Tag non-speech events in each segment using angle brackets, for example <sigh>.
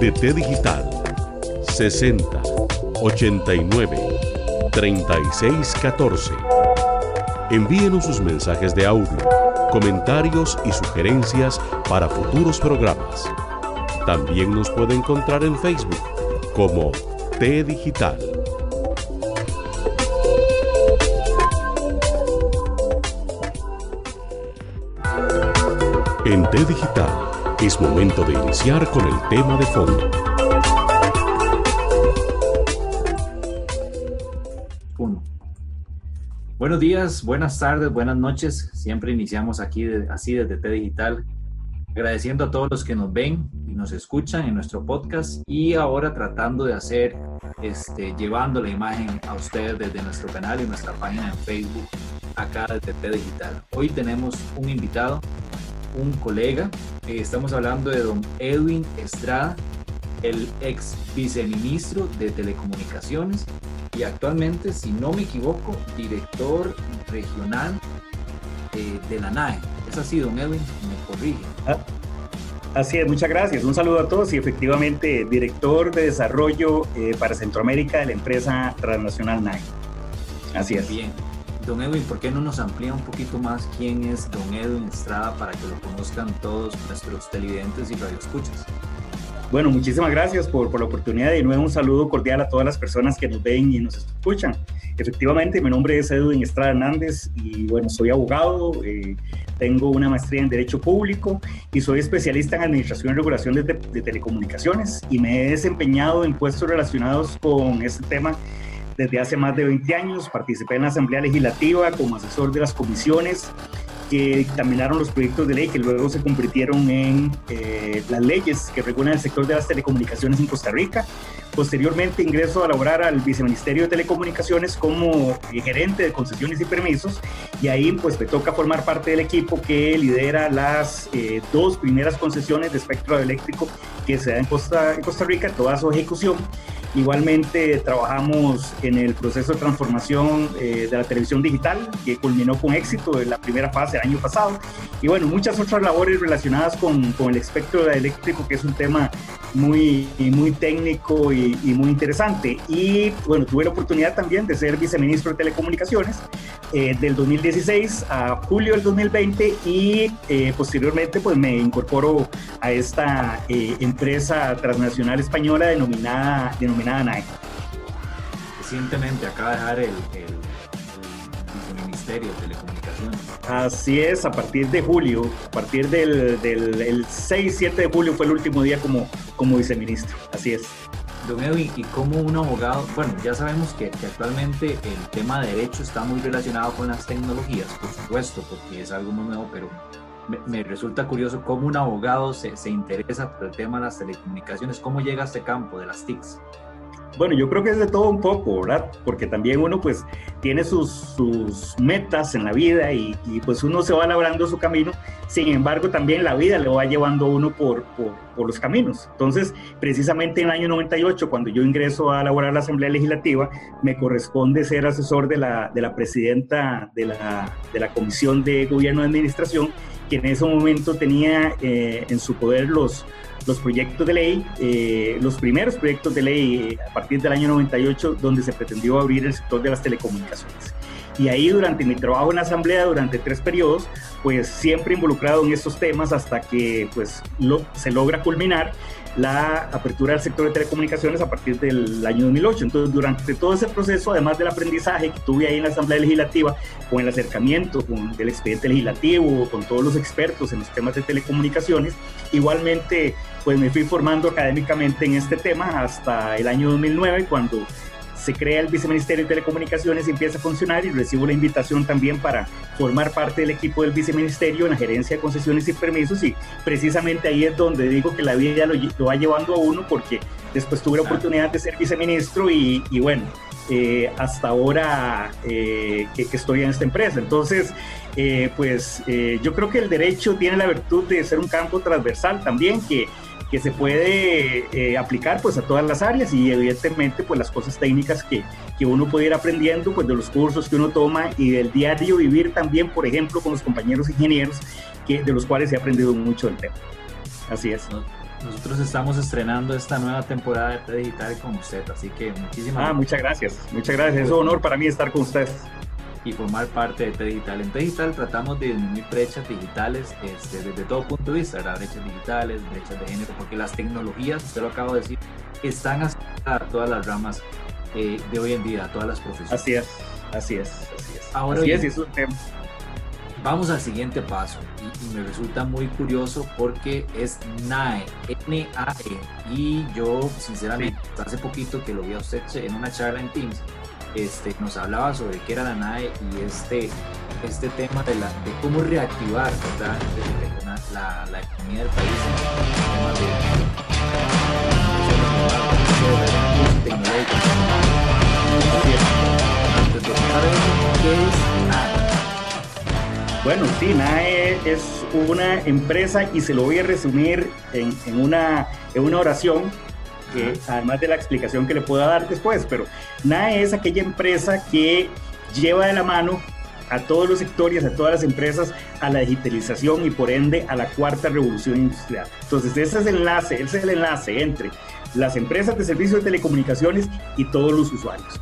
De T Digital 60 89 36 14. Envíenos sus mensajes de audio, comentarios y sugerencias para futuros programas. También nos puede encontrar en Facebook como T Digital. En T Digital es momento de iniciar con el tema de fondo. Buenos días, buenas tardes, buenas noches. Siempre iniciamos aquí así desde T Digital, agradeciendo a todos los que nos ven y nos escuchan en nuestro podcast y ahora tratando de hacer, este, llevando la imagen a ustedes desde nuestro canal y nuestra página en Facebook acá desde T Digital. Hoy tenemos un invitado un colega. Eh, estamos hablando de don Edwin Estrada, el ex viceministro de Telecomunicaciones y actualmente, si no me equivoco, director regional eh, de la NAE. Es así, don Edwin, me corrige. Ah, así es, muchas gracias. Un saludo a todos y efectivamente director de desarrollo eh, para Centroamérica de la empresa transnacional NAE. Así es. Bien. Don Edwin, ¿por qué no nos amplía un poquito más quién es Don Edwin Estrada para que lo conozcan todos nuestros televidentes y radioescuchas? Bueno, muchísimas gracias por, por, la oportunidad. De nuevo, un saludo cordial a todas las personas que nos ven y nos escuchan. Efectivamente, mi nombre es Edwin Estrada Hernández y bueno, soy abogado, eh, tengo una maestría en Derecho Público y soy especialista en Administración y Regulación de, de Telecomunicaciones y me he desempeñado en puestos relacionados con este tema desde hace más de 20 años. Participé en la Asamblea Legislativa como asesor de las comisiones que dictaminaron los proyectos de ley que luego se convirtieron en eh, las leyes que regulan el sector de las telecomunicaciones en Costa Rica. Posteriormente ingreso a laborar al Viceministerio de Telecomunicaciones como eh, gerente de concesiones y permisos y ahí pues me toca formar parte del equipo que lidera las eh, dos primeras concesiones de espectro eléctrico que se da en Costa, en Costa Rica, toda su ejecución. Igualmente trabajamos en el proceso de transformación eh, de la televisión digital, que culminó con éxito en la primera fase del año pasado. Y bueno, muchas otras labores relacionadas con, con el espectro eléctrico, que es un tema muy, muy técnico y, muy interesante. Y bueno, tuve la oportunidad también de ser viceministro de Telecomunicaciones eh, del 2016 a julio del 2020 y eh, posteriormente pues me incorporo a esta empresa transnacional española denominada, denominada Recientemente acaba de dejar el, Ministerio de Telecomunicaciones. Así es, a partir de julio, a partir del, del 6-7 de julio fue el último día como, como viceministro. Así es. Don Edwin, y como un abogado, bueno, ya sabemos que, actualmente el tema de derecho está muy relacionado con las tecnologías, por supuesto, porque es algo muy nuevo, pero me, resulta curioso cómo un abogado se, se, interesa por el tema de las telecomunicaciones, cómo llega a este campo de las TICs. Bueno, yo creo que es de todo un poco, ¿verdad? Porque también uno pues tiene sus, sus metas en la vida y, y, pues uno se va labrando su camino, sin embargo también la vida le va llevando a uno por, por, los caminos. Entonces, precisamente en el año 98, cuando yo ingreso a laborar la Asamblea Legislativa, me corresponde ser asesor de la, de la presidenta de la, de la Comisión de Gobierno de Administración, que en ese momento tenía eh, en su poder los los proyectos de ley, eh, los primeros proyectos de ley eh, a partir del año 98, donde se pretendió abrir el sector de las telecomunicaciones. y ahí durante mi trabajo en la asamblea, durante tres periodos, pues siempre involucrado en estos temas hasta que pues se logra culminar la apertura del sector de telecomunicaciones a partir del año 2008. Entonces, durante todo ese proceso, además del aprendizaje que tuve ahí en la Asamblea Legislativa, con el acercamiento con el expediente legislativo, con todos los expertos en los temas de telecomunicaciones, igualmente pues me fui formando académicamente en este tema hasta el año 2009, cuando se crea el Viceministerio de Telecomunicaciones y empieza a funcionar y recibo la invitación también para formar parte del equipo del Viceministerio en la gerencia de concesiones y permisos y precisamente ahí es donde digo que la vida lo, lo va llevando a uno porque después tuve la oportunidad de ser viceministro y, y bueno, eh, hasta ahora eh, que, que, estoy en esta empresa. Entonces, eh, pues yo creo que el derecho tiene la virtud de ser un campo transversal también que que se puede eh, aplicar pues a todas las áreas y evidentemente pues las cosas técnicas que, que, uno puede ir aprendiendo pues de los cursos que uno toma y del diario vivir también por ejemplo con los compañeros ingenieros que, de los cuales he aprendido mucho del tema. Así es. Nosotros estamos estrenando esta nueva temporada de T Digital con usted, así que muchísimas Ah, muchas gracias, muchas gracias. Es un honor para mí estar con ustedes y formar parte de T Digital. En T Digital tratamos de disminuir brechas digitales este, desde todo punto de vista, ¿verdad? brechas digitales, brechas de género, porque las tecnologías, usted lo acabo de decir, están a todas las ramas eh, de hoy en día, a todas las profesiones. Así es, así es, así es. Ahora así es, es un tema. Vamos al siguiente paso y, y, me resulta muy curioso porque es NAE, N-A-E. Y yo, sinceramente, sí. hace poquito que lo vi a usted en una charla en Teams, este, nos hablaba sobre qué era la NAE y este, este tema de, la, de cómo reactivar. La, economía del país de. Bueno, sí, NAE es una empresa y se lo voy a resumir en, en, una, en una oración además de la explicación que le puedo dar después, pero NAE es aquella empresa que lleva de la mano a todos los sectores, a todas las empresas, a la digitalización y por ende a la cuarta revolución industrial. Entonces, ese es el enlace, ese es el enlace entre las empresas de servicios de telecomunicaciones y todos los usuarios.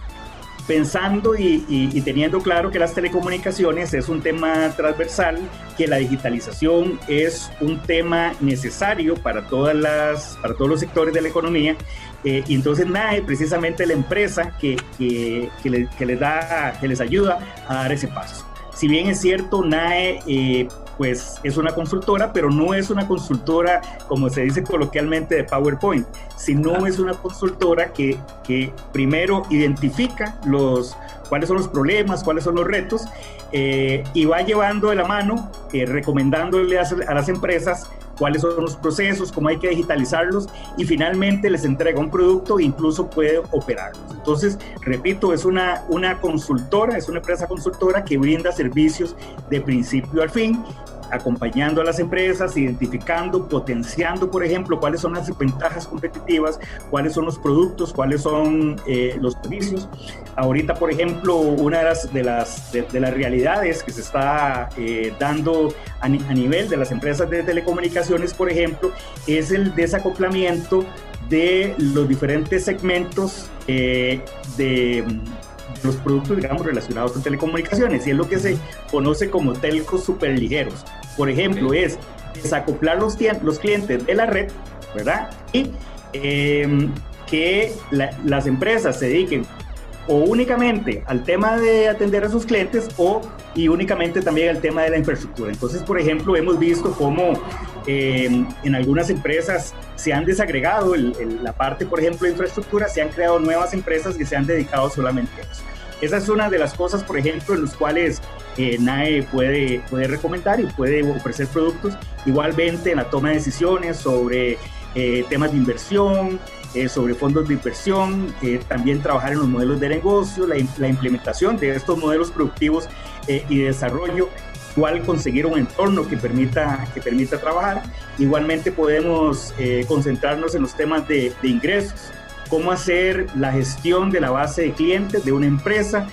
Pensando y, y, y teniendo claro que las telecomunicaciones es un tema transversal, que la digitalización es un tema necesario para, todas las, para todos los sectores de la economía, eh, y entonces NAE precisamente la empresa que, que, que, le, que, les da, que les ayuda a dar ese paso. Si bien es cierto, NAE eh, pues es una consultora, pero no es una consultora, como se dice coloquialmente, de PowerPoint, sino es una consultora que, que primero identifica los, cuáles son los problemas, cuáles son los retos, eh, y va llevando de la mano, eh, recomendándole a, a, las empresas cuáles son los procesos, cómo hay que digitalizarlos, y finalmente les entrega un producto e incluso puede operarlos. Entonces, repito, es una, una consultora, es una empresa consultora que brinda servicios de principio al fin, acompañando a las empresas, identificando, potenciando, por ejemplo, cuáles son las ventajas competitivas, cuáles son los productos, cuáles son eh, los servicios. Ahorita, por ejemplo, una de las, de las, de, de las realidades que se está eh, dando a, a nivel de las empresas de telecomunicaciones, por ejemplo, es el desacoplamiento de los diferentes segmentos eh, de los productos, digamos, relacionados con telecomunicaciones, y es lo que se conoce como telcos superligeros. Por ejemplo, okay. es desacoplar los, los clientes de la red, ¿verdad? Y eh, que la, las empresas se dediquen o únicamente al tema de atender a sus clientes o y únicamente también al tema de la infraestructura. Entonces, por ejemplo, hemos visto cómo eh, en algunas empresas se han desagregado el, el, la parte, por ejemplo, de infraestructura, se han creado nuevas empresas que se han dedicado solamente a eso. Esa es una de las cosas, por ejemplo, en las cuales eh, NAE puede, puede recomendar y puede ofrecer productos. Igualmente en la toma de decisiones sobre eh, temas de inversión, eh, sobre fondos de inversión, eh, también trabajar en los modelos de negocio, la, la implementación de estos modelos productivos eh, y de desarrollo, cuál conseguir un entorno que permita, que permita trabajar. Igualmente podemos eh, concentrarnos en los temas de, de ingresos, cómo hacer la gestión de la base de clientes de una empresa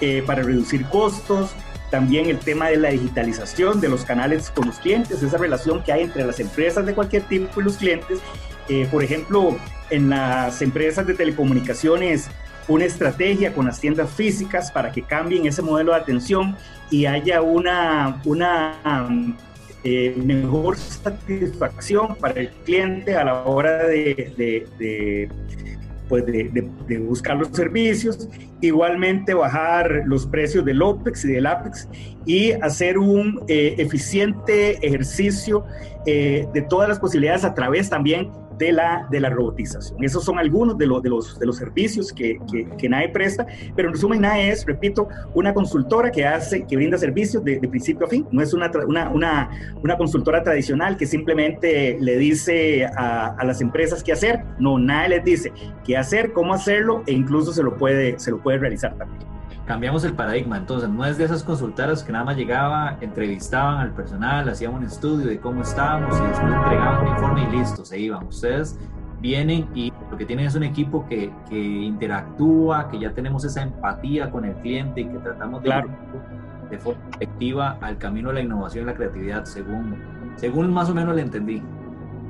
eh, para reducir costos, también el tema de la digitalización de los canales con los clientes, esa relación que hay entre las empresas de cualquier tipo y los clientes. Eh, por ejemplo, en las empresas de telecomunicaciones una estrategia con las tiendas físicas para que cambien ese modelo de atención y haya una, una eh, mejor satisfacción para el cliente a la hora de, de, pues de, buscar los servicios, igualmente bajar los precios del OPEX y del APEX y hacer un eh, eficiente ejercicio eh, de todas las posibilidades a través también de la, de la robotización. Esos son algunos de, los de, los, de los servicios que, que, NAE presta, pero en resumen NAE es, repito, una consultora que hace, que brinda servicios de, principio a fin, no es una, una, una, una, consultora tradicional que simplemente le dice a, a, las empresas qué hacer, no, NAE les dice qué hacer, cómo hacerlo e incluso se lo puede, se lo puede realizar también cambiamos el paradigma. Entonces, no es de esas consultoras que nada más llegaba, entrevistaban al personal, hacían un estudio de cómo estábamos y después entregaban un informe y listo, se iban. Ustedes vienen y lo que tienen es un equipo que, que interactúa, que ya tenemos esa empatía con el cliente y que tratamos de, claro. de forma efectiva al camino de la innovación y la creatividad, según, según más o menos le entendí.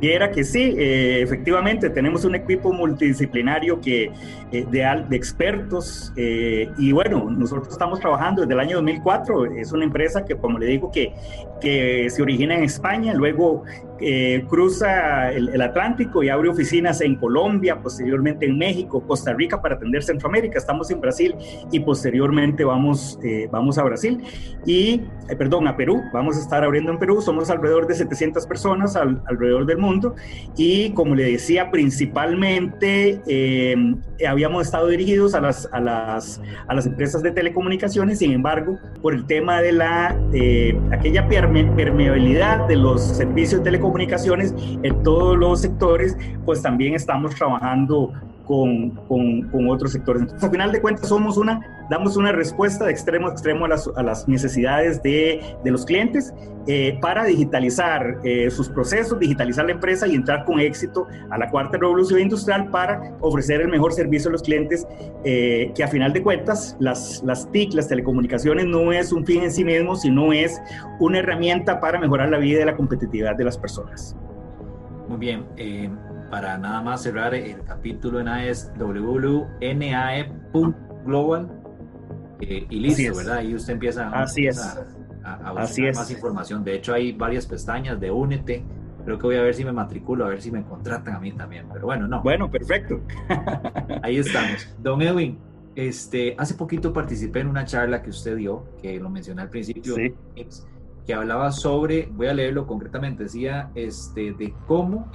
Era que sí, eh, efectivamente, tenemos un equipo multidisciplinario que, eh, de, de, expertos eh, y bueno, nosotros estamos trabajando desde el año 2004, es una empresa que, como le digo, que, que se origina en España, luego eh, cruza el, Atlántico y abre oficinas en Colombia, posteriormente en México, Costa Rica para atender Centroamérica, estamos en Brasil y posteriormente vamos, eh, vamos a Brasil. Y, eh, perdón, a Perú, vamos a estar abriendo en Perú, somos alrededor de 700 personas alrededor del mundo. Y como le decía, principalmente habíamos estado dirigidos a las, a, las, a las empresas de telecomunicaciones, sin embargo, por el tema de la, aquella permeabilidad de los servicios de telecomunicaciones, comunicaciones en todos los sectores, pues también estamos trabajando con, con, otros sectores. Entonces, al final de cuentas, somos una, damos una respuesta de extremo a extremo a las, a las necesidades de, de, los clientes eh, para digitalizar eh, sus procesos, digitalizar la empresa y entrar con éxito a la cuarta revolución industrial para ofrecer el mejor servicio a los clientes, eh, que a final de cuentas, las, las TIC, las telecomunicaciones, no es un fin en sí mismo, sino es una herramienta para mejorar la vida y la competitividad de las personas. Muy bien para nada más cerrar el capítulo en AES www.nae.global eh, y listo, ¿verdad? Y usted empieza, Así es. a, buscar más información. De hecho, hay varias pestañas de Únete. Creo que voy a ver si me matriculo, a ver si me contratan a mí también. Pero bueno, no. Bueno, perfecto. <laughs> Ahí estamos. Don Edwin, este, hace poquito participé en una charla que usted dio, que lo mencioné al principio, que hablaba sobre, voy a leerlo concretamente, decía este, de cómo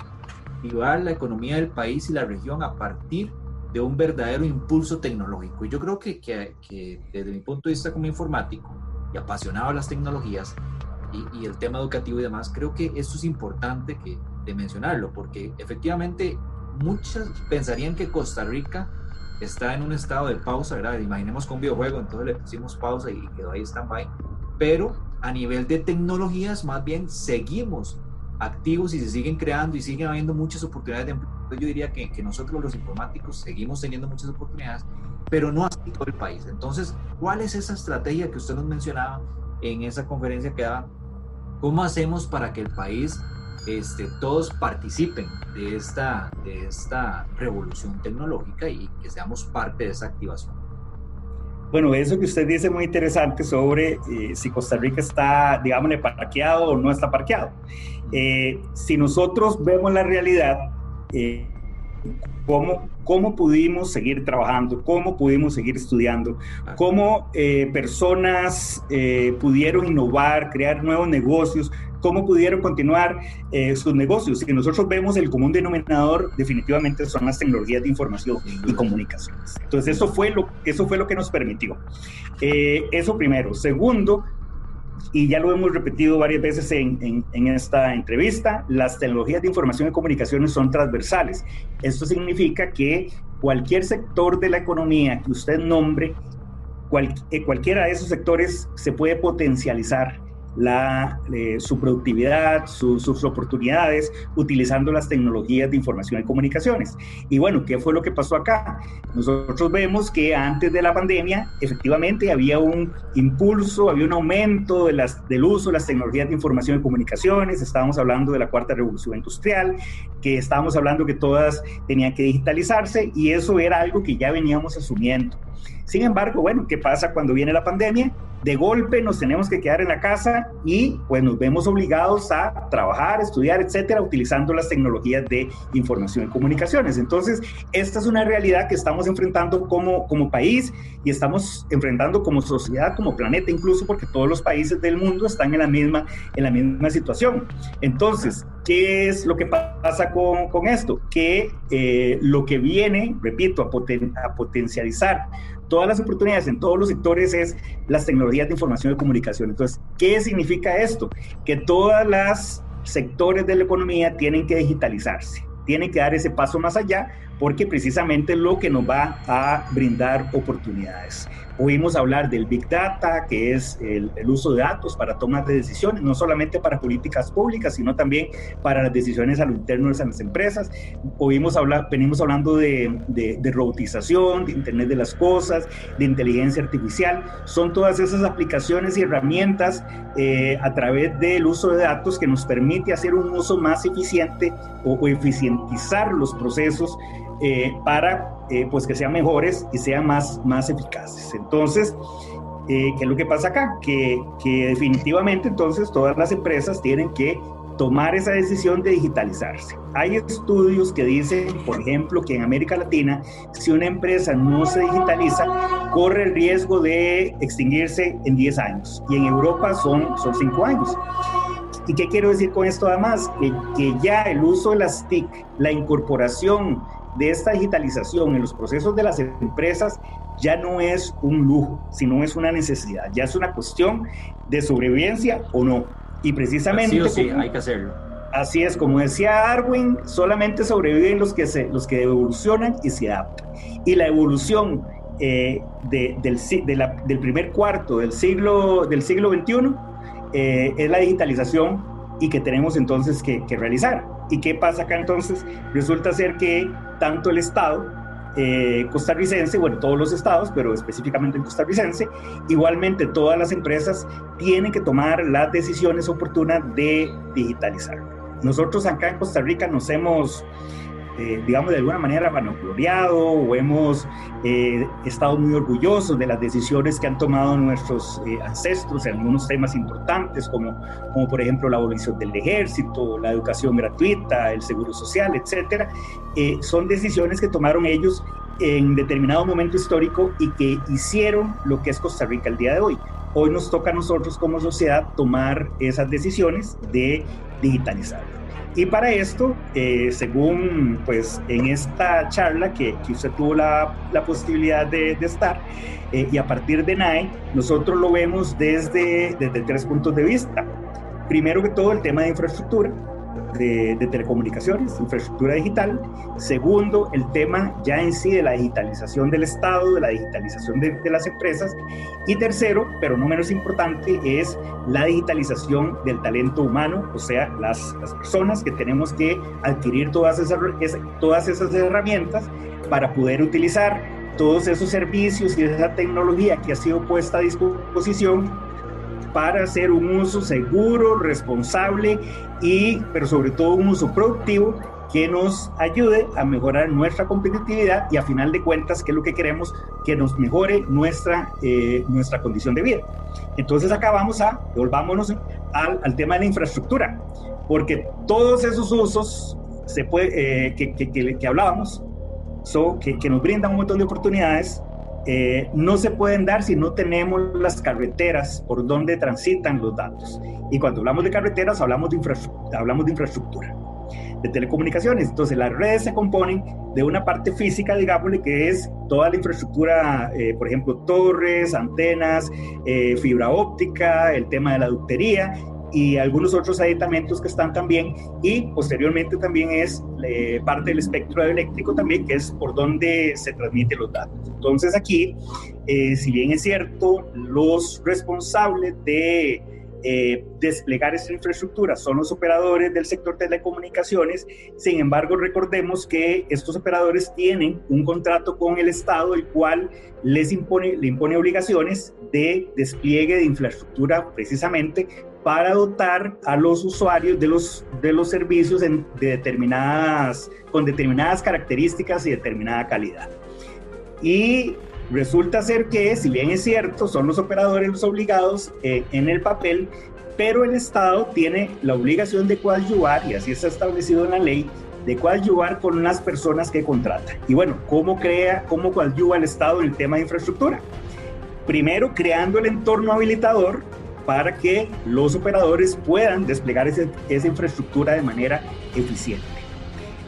activar la economía del país y la región a partir de un verdadero impulso tecnológico. Y yo creo que, que, desde mi punto de vista como informático y apasionado de las tecnologías y, el tema educativo y demás, creo que esto es importante que, de mencionarlo, porque efectivamente muchas pensarían que Costa Rica está en un estado de pausa, ¿verdad? Imaginemos con un videojuego, entonces le pusimos pausa y quedó ahí stand-by, pero a nivel de tecnologías más bien seguimos activos y se siguen creando y siguen habiendo muchas oportunidades de empleo. Yo diría que, que nosotros los informáticos seguimos teniendo muchas oportunidades, pero no así todo el país. Entonces, ¿cuál es esa estrategia que usted nos mencionaba en esa conferencia que daba? ¿Cómo hacemos para que el país, este, todos participen de esta, de esta revolución tecnológica y que seamos parte de esa activación? Bueno, eso que usted dice muy interesante sobre eh, si Costa Rica está, digámosle, parqueado o no está parqueado. Eh, si nosotros vemos la realidad, eh, ¿cómo, ¿cómo pudimos seguir trabajando? ¿Cómo pudimos seguir estudiando? ¿Cómo personas pudieron innovar, crear nuevos negocios? Cómo pudieron continuar eh, sus negocios. Si nosotros vemos el común denominador, definitivamente son las tecnologías de información y comunicaciones. Entonces, eso fue lo, eso fue lo que nos permitió. Eh, eso primero. Segundo, y ya lo hemos repetido varias veces en, en, esta entrevista, las tecnologías de información y comunicaciones son transversales. Esto significa que cualquier sector de la economía que usted nombre, cual, eh, cualquiera de esos sectores se puede potencializar la, eh, su productividad, sus oportunidades, utilizando las tecnologías de información y comunicaciones. Y bueno, ¿qué fue lo que pasó acá? Nosotros vemos que antes de la pandemia, efectivamente había un impulso, había un aumento de las, del uso de las tecnologías de información y comunicaciones, estábamos hablando de la cuarta revolución industrial, que estábamos hablando que todas tenían que digitalizarse y eso era algo que ya veníamos asumiendo. Sin embargo, bueno, ¿qué pasa cuando viene la pandemia? De golpe nos tenemos que quedar en la casa y pues nos vemos obligados a trabajar, estudiar, etcétera, utilizando las tecnologías de información y comunicaciones. Entonces, esta es una realidad que estamos enfrentando como, como país y estamos enfrentando como sociedad, como planeta, incluso porque todos los países del mundo están en la misma, en la misma situación. Entonces, ¿qué es lo que pasa con, con esto? Que eh, lo que viene, repito, a, poten, a potencializar todas las oportunidades en todos los sectores es las tecnologías de información y comunicación. Entonces, ¿qué significa esto? Que todas las sectores de la economía tienen que digitalizarse, tienen que dar ese paso más allá porque precisamente es lo que nos va a brindar oportunidades. Oímos hablar del Big Data, que es el, uso de datos para tomar de decisiones, no solamente para políticas públicas, sino también para las decisiones a lo interno de las empresas. Oímos hablar, venimos hablando de, de, robotización, de Internet de las Cosas, de inteligencia artificial. Son todas esas aplicaciones y herramientas eh, a través del uso de datos que nos permite hacer un uso más eficiente o, o eficientizar los procesos eh, para eh, pues que sean mejores y sean más, más eficaces. Entonces, eh, ¿qué es lo que pasa acá? Que, que definitivamente entonces todas las empresas tienen que tomar esa decisión de digitalizarse. Hay estudios que dicen, por ejemplo, que en América Latina, si una empresa no se digitaliza, corre el riesgo de extinguirse en 10 años. Y en Europa son, son 5 años. ¿Y qué quiero decir con esto además? Que, que ya el uso de las TIC, la incorporación de esta digitalización en los procesos de las empresas ya no es un lujo, sino es una necesidad, ya es una cuestión de sobrevivencia o no. Y precisamente... Sí o sí, hay que hacerlo. Así es, como decía Darwin, solamente sobreviven los que, se, los que evolucionan y se adaptan. Y la evolución eh, de, del, del, primer cuarto del siglo, del siglo XXI eh, es la digitalización y que tenemos entonces que, que realizar. ¿Y qué pasa acá entonces? Resulta ser que tanto el Estado eh, costarricense, bueno, todos los estados, pero específicamente el costarricense, igualmente todas las empresas tienen que tomar las decisiones oportunas de digitalizar. Nosotros acá en Costa Rica nos hemos eh, digamos, de alguna manera vanagloriado o hemos eh, estado muy orgullosos de las decisiones que han tomado nuestros eh, ancestros en algunos temas importantes, como, como por ejemplo la abolición del ejército, la educación gratuita, el seguro social, etcétera. son decisiones que tomaron ellos en determinado momento histórico y que hicieron lo que es Costa Rica el día de hoy. Hoy nos toca a nosotros como sociedad tomar esas decisiones de digitalizar. Y para esto, eh, según pues en esta charla que, que usted tuvo la, la posibilidad de, de estar, eh, y a partir de NAE, nosotros lo vemos desde, desde tres puntos de vista. Primero que todo, el tema de infraestructura, de, telecomunicaciones, infraestructura digital. Segundo, el tema ya en sí de la digitalización del Estado, de la digitalización de, las empresas. Y tercero, pero no menos importante, es la digitalización del talento humano, o sea, las, las personas que tenemos que adquirir todas esas, todas esas herramientas para poder utilizar todos esos servicios y esa tecnología que ha sido puesta a disposición para hacer un uso seguro, responsable y, pero sobre todo, un uso productivo que nos ayude a mejorar nuestra competitividad y a final de cuentas, que es lo que queremos, que nos mejore nuestra, eh, nuestra condición de vida. Entonces acá vamos a, volvámonos al, al tema de la infraestructura, porque todos esos usos se puede, eh, que, que, que, que, hablábamos, so, que, que nos brindan un montón de oportunidades, eh, no se pueden dar si no tenemos las carreteras por donde transitan los datos. Y cuando hablamos de carreteras, hablamos de, infraestructura, hablamos de infraestructura, de telecomunicaciones. Entonces, las redes se componen de una parte física, digámosle, que es toda la infraestructura, eh, por ejemplo, torres, antenas, eh, fibra óptica, el tema de la ductería, y algunos otros aditamentos que están también y posteriormente también es eh, parte del espectro eléctrico también que es por donde se transmiten los datos. Entonces aquí, eh, si bien es cierto, los responsables de eh, desplegar esa infraestructura son los operadores del sector telecomunicaciones. Sin embargo, recordemos que estos operadores tienen un contrato con el Estado, el cual les impone, le impone obligaciones de despliegue de infraestructura precisamente para dotar a los usuarios de los, de los servicios de determinadas, con determinadas características y determinada calidad. Y resulta ser que, si bien es cierto, son los operadores los obligados eh, en el papel, pero el Estado tiene la obligación de coadyuvar, y así está establecido en la ley, de coadyuvar con las personas que contrata. Y bueno, ¿cómo crea, cómo coadyuva el Estado en el tema de infraestructura? Primero, creando el entorno habilitador para que los operadores puedan desplegar esa infraestructura de manera eficiente.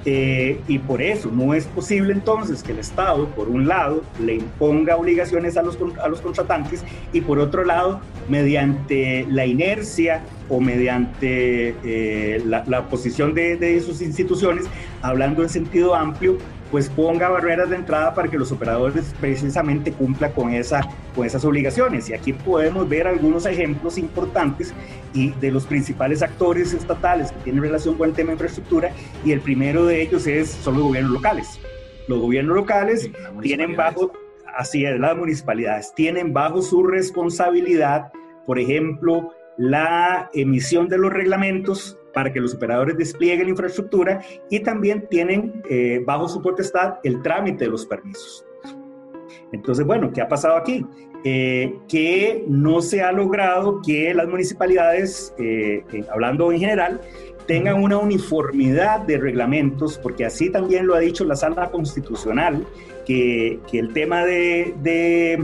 Eh, y por eso no es posible entonces que el Estado, por un lado, le imponga obligaciones a los, a los contratantes y por otro lado, mediante la inercia o mediante eh, la, la, posición de sus instituciones, hablando en sentido amplio, pues ponga barreras de entrada para que los operadores precisamente cumplan con, esa, con esas obligaciones. Y aquí podemos ver algunos ejemplos importantes y de los principales actores estatales que tienen relación con el tema de infraestructura y el primero de ellos es, son los gobiernos locales. Los gobiernos locales tienen bajo, así es, las municipalidades, tienen bajo su responsabilidad, por ejemplo, la emisión de los reglamentos para que los operadores desplieguen la infraestructura y también tienen eh, bajo su potestad el trámite de los permisos. Entonces, bueno, ¿qué ha pasado aquí? Eh, que no se ha logrado que las municipalidades, eh, hablando en general, tengan una uniformidad de reglamentos, porque así también lo ha dicho la sala constitucional, que, que el tema de, de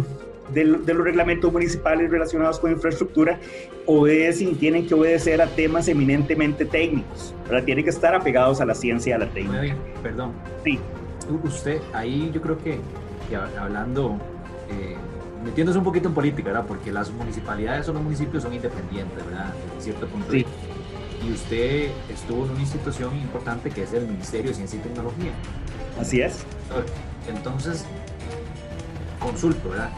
de, los reglamentos municipales relacionados con infraestructura obedecen, tienen que obedecer a temas eminentemente técnicos, ¿verdad? Tienen que estar apegados a la ciencia y a la técnica. Perdón. Sí. Usted, ahí yo creo que, hablando, eh, metiéndose un poquito en política, ¿verdad? Porque las municipalidades o los municipios son independientes, ¿verdad? En cierto punto. Sí. Y usted estuvo en una institución importante que es el Ministerio de Ciencia y Tecnología. Así es. Entonces, consulto, ¿verdad?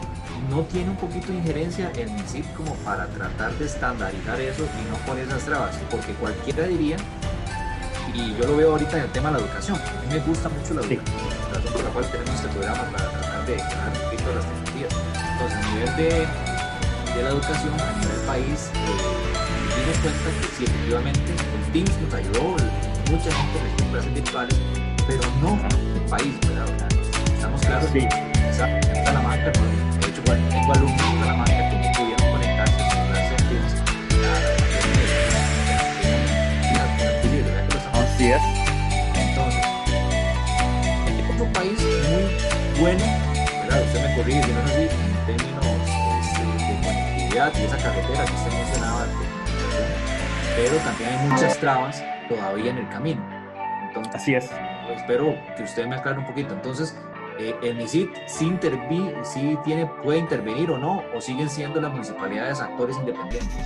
No tiene un poquito de injerencia el MISIP como para tratar de estandarizar eso y no poner esas trabas, porque cualquiera diría, y yo lo veo ahorita en el tema de la educación, a mí me gusta mucho la educación, razón por la cual tenemos este programa para tratar de dejar un poquito las tecnologías. Entonces, a nivel de, de la educación, a nivel país, eh, dimos cuenta que sí, efectivamente, el Teams nos ayudó, mucha gente clases virtuales, pero no el país, ¿verdad? Estamos claros que está la marca, bueno, tengo alumnos de la marca que no pudieron conectarse con las Teams Así es. Entonces, México es un país muy bueno, ¿verdad? Usted me corrige no es así, en términos este, de conectividad y esa carretera que usted mencionaba, pero también hay muchas trabas todavía en el camino. Entonces, así es. Espero que usted me aclare un poquito. Entonces, eh, el MISIT sí, sí tiene, puede intervenir o no, o siguen siendo las municipalidades actores independientes?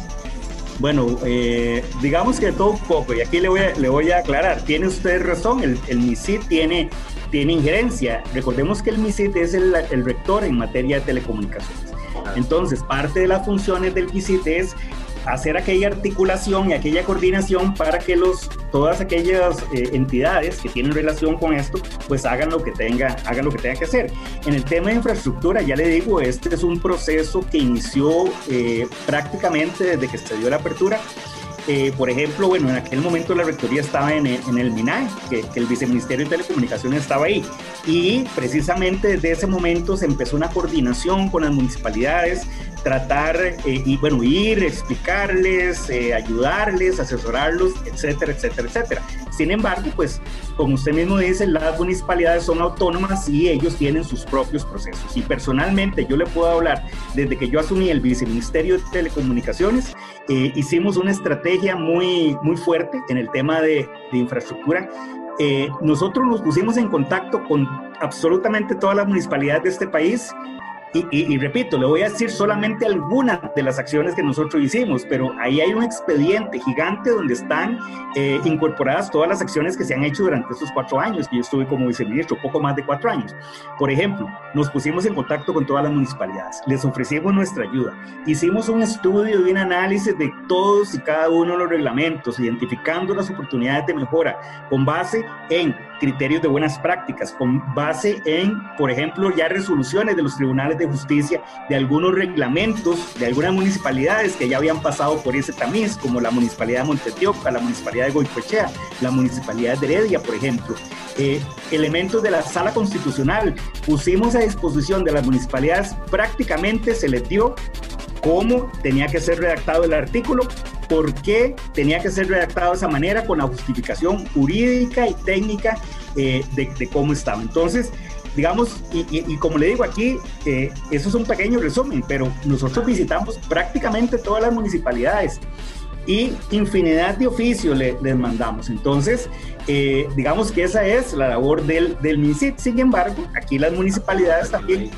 Bueno, eh, digamos que todo un poco, y aquí le voy a, le voy a aclarar, tiene usted razón, el, el MISIT tiene, tiene injerencia. Recordemos que el MISIT es el, el rector en materia de telecomunicaciones. Entonces, parte de las funciones del MISIT es hacer aquella articulación y aquella coordinación para que los, todas aquellas eh, entidades que tienen relación con esto, pues hagan lo que tenga, hagan lo que tenga que hacer. En el tema de infraestructura, ya le digo, este es un proceso que inició eh, prácticamente desde que se dio la apertura eh, por ejemplo, bueno, en aquel momento la rectoría estaba en el, en MINAE, que, el viceministerio de Telecomunicaciones estaba ahí. Y precisamente desde ese momento se empezó una coordinación con las municipalidades, tratar eh, y, bueno, ir, explicarles, eh, ayudarles, asesorarlos, etcétera, etcétera, etcétera. Sin embargo, pues, como usted mismo dice, las municipalidades son autónomas y ellos tienen sus propios procesos. Y personalmente yo le puedo hablar, desde que yo asumí el viceministerio de Telecomunicaciones, eh, hicimos una estrategia muy, muy fuerte en el tema de, de infraestructura. Eh, nosotros nos pusimos en contacto con absolutamente todas las municipalidades de este país y, repito, le voy a decir solamente algunas de las acciones que nosotros hicimos, pero ahí hay un expediente gigante donde están eh, incorporadas todas las acciones que se han hecho durante estos cuatro años, que yo estuve como viceministro, poco más de cuatro años. Por ejemplo, nos pusimos en contacto con todas las municipalidades, les ofrecimos nuestra ayuda, hicimos un estudio y un análisis de todos y cada uno de los reglamentos, identificando las oportunidades de mejora con base en criterios de buenas prácticas, con base en, por ejemplo, ya resoluciones de los tribunales de justicia de algunos reglamentos de algunas municipalidades que ya habían pasado por ese tamiz, como la municipalidad de Montetioca, la municipalidad de Goicoechea, la municipalidad de Heredia, por ejemplo. Eh, elementos de la sala constitucional pusimos a disposición de las municipalidades, prácticamente se les dio cómo tenía que ser redactado el artículo, por qué tenía que ser redactado de esa manera, con la justificación jurídica y técnica eh, de, cómo estaba. Entonces, digamos, y, como le digo aquí, eh, eso es un pequeño resumen, pero nosotros visitamos prácticamente todas las municipalidades y infinidad de oficios le, les mandamos. Entonces, eh, digamos que esa es la labor del, del MISIT. Sin embargo, aquí las municipalidades también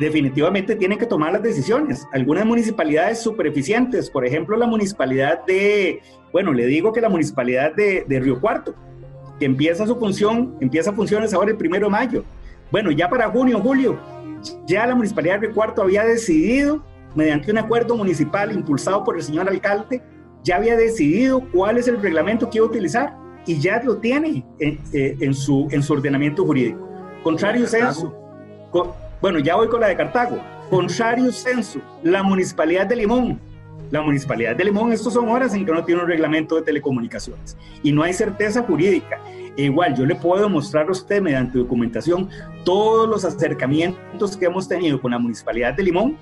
definitivamente tienen que tomar las decisiones. Algunas municipalidades super eficientes, por ejemplo, la municipalidad de, bueno, le digo que la municipalidad de, Río Cuarto, que empieza su función, empieza funciones ahora el primero de mayo. Bueno, ya para junio, julio, ya la municipalidad de Río Cuarto había decidido, mediante un acuerdo municipal impulsado por el señor alcalde, ya había decidido cuál es el reglamento que iba a utilizar y ya lo tiene en, eh, su, en su ordenamiento jurídico. Contrario censo, bueno, ya voy con la de Cartago. Contrario <laughs> censo, la municipalidad de Limón. La municipalidad de Limón, estos son horas en que no tiene un reglamento de telecomunicaciones y no hay certeza jurídica. E igual, yo le puedo mostrar a usted mediante documentación todos los acercamientos que hemos tenido con la municipalidad de Limón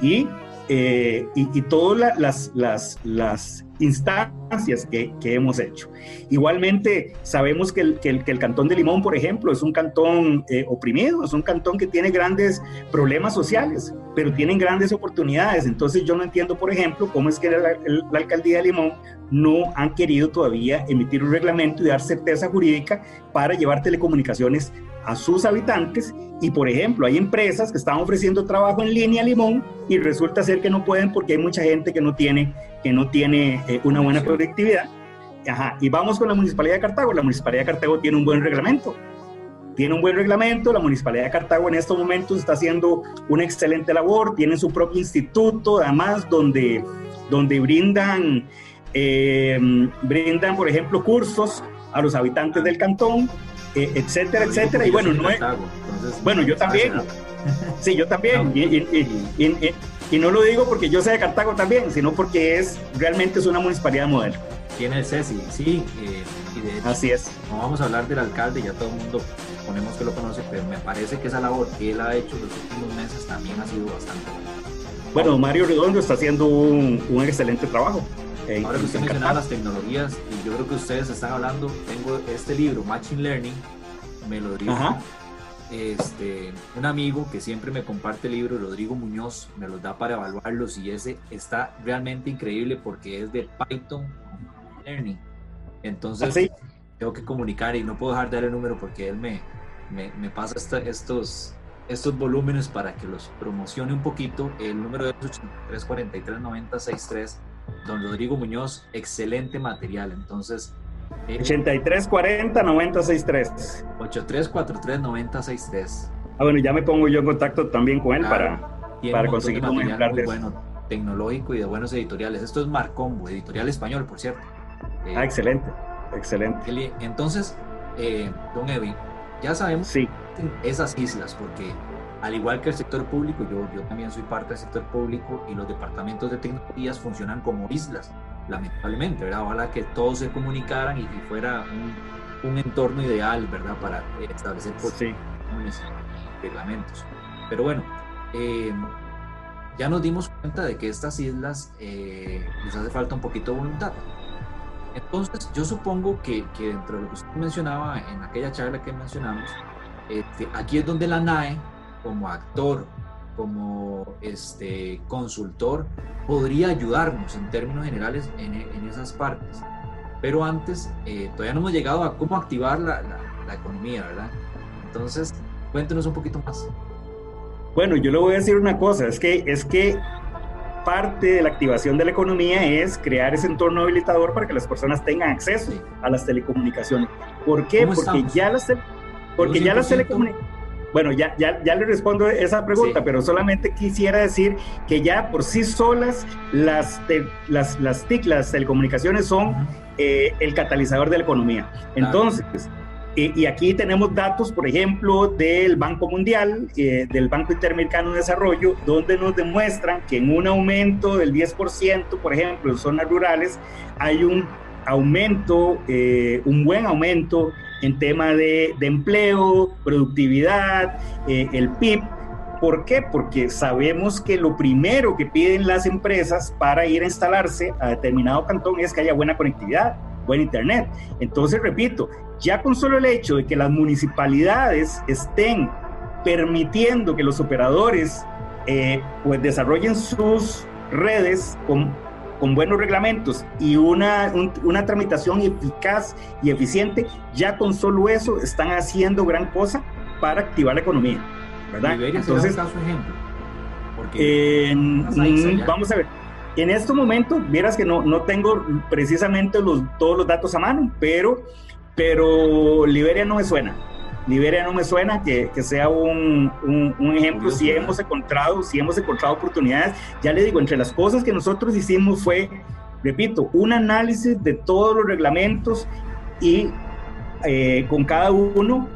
y, eh, y, todas las, las, las instancias que, que, hemos hecho. Igualmente, sabemos que el, que el, que, el, cantón de Limón, por ejemplo, es un cantón eh, oprimido, es un cantón que tiene grandes problemas sociales, pero tienen grandes oportunidades. Entonces yo no entiendo, por ejemplo, cómo es que la, la alcaldía de Limón no han querido todavía emitir un reglamento y dar certeza jurídica para llevar telecomunicaciones a sus habitantes y por ejemplo hay empresas que están ofreciendo trabajo en línea a Limón y resulta ser que no pueden porque hay mucha gente que no tiene, que no tiene eh, una buena productividad. Ajá. Y vamos con la Municipalidad de Cartago. La Municipalidad de Cartago tiene un buen reglamento. Tiene un buen reglamento. La Municipalidad de Cartago en estos momentos está haciendo una excelente labor. Tiene su propio instituto, además, donde, donde brindan, eh, brindan, por ejemplo, cursos a los habitantes del cantón eh, etcétera, etcétera. Y bueno, no es, bueno, yo también. Sí, yo también. Y, no lo digo porque yo sea de Cartago también, sino porque es realmente es una municipalidad modelo. Tiene el CESI, sí. Eh, y de Así es. No vamos a hablar del alcalde, ya todo el mundo ponemos que lo conoce, pero me parece que esa labor que él ha hecho los últimos meses también ha sido bastante Bueno, Mario Redondo está haciendo un, un excelente trabajo. Ahora que usted menciona las tecnologías, y yo creo que ustedes están hablando, tengo este libro, Machine Learning, me lo dijo este, un amigo que siempre me comparte el libro, Rodrigo Muñoz, me los da para evaluarlos y ese está realmente increíble porque es de Python Learning. Entonces, ¿Ah, tengo que comunicar y no puedo dejar de darle el número porque él me, me, me pasa estos, estos volúmenes para que los promocione un poquito. El número es 83439063 don Rodrigo Muñoz, excelente material. Entonces, 8340 963 8343 963 Ah, bueno, ya me pongo yo en contacto también con él para, para conseguir un ejemplar muy bueno, tecnológico y de buenos editoriales. Esto es Marcombo, editorial español, por cierto. Eh, ah, excelente, excelente. Entonces, eh, don Evi, ya sabemos sí. esas islas, porque al igual que el sector público, yo, yo también soy parte del sector público y los departamentos de tecnologías funcionan como islas, lamentablemente, ¿verdad? Ojalá que todos se comunicaran y, fuera un, un, entorno ideal, ¿verdad? Para establecer sí. reglamentos. Pero bueno, eh, ya nos dimos cuenta de que estas islas eh, les hace falta un poquito de voluntad. Entonces, yo supongo que, que, dentro de lo que usted mencionaba en aquella charla que mencionamos, este, aquí es donde la NAE como actor, como este, consultor, podría ayudarnos en términos generales en, esas partes. Pero antes, eh, todavía no hemos llegado a cómo activar la, la, economía, ¿verdad? Entonces, cuéntenos un poquito más. Bueno, yo le voy a decir una cosa, es que, es que parte de la activación de la economía es crear ese entorno habilitador para que las personas tengan acceso a las telecomunicaciones. ¿Por qué? Porque ya las, porque ya las telecomunicaciones... Bueno, ya, ya, ya le respondo esa pregunta, pero solamente quisiera decir que ya por sí solas las, las, las TIC, las telecomunicaciones, son eh, el catalizador de la economía. Entonces, y aquí tenemos datos, por ejemplo, del Banco Mundial, eh, del Banco Interamericano de Desarrollo, donde nos demuestran que en un aumento del 10%, por ejemplo, en zonas rurales, hay un aumento, eh, un buen aumento en tema de, empleo, productividad, eh, el PIB. ¿Por qué? Porque sabemos que lo primero que piden las empresas para ir a instalarse a determinado cantón es que haya buena conectividad, buen internet. Entonces, repito, ya con solo el hecho de que las municipalidades estén permitiendo que los operadores eh, pues desarrollen sus redes con, con buenos reglamentos y una, una tramitación eficaz y eficiente, ya con solo eso están haciendo gran cosa para activar la economía. ¿verdad? Entonces, caso ejemplo. vamos a ver. En este momento, vieras que no, no tengo precisamente los, todos los datos a mano, pero pero Liberia no me suena. Liberia no me suena que, que sea un, un, ejemplo. Si hemos encontrado, si hemos encontrado oportunidades, ya le digo, entre las cosas que nosotros hicimos fue, repito, un análisis de todos los reglamentos y eh, con cada uno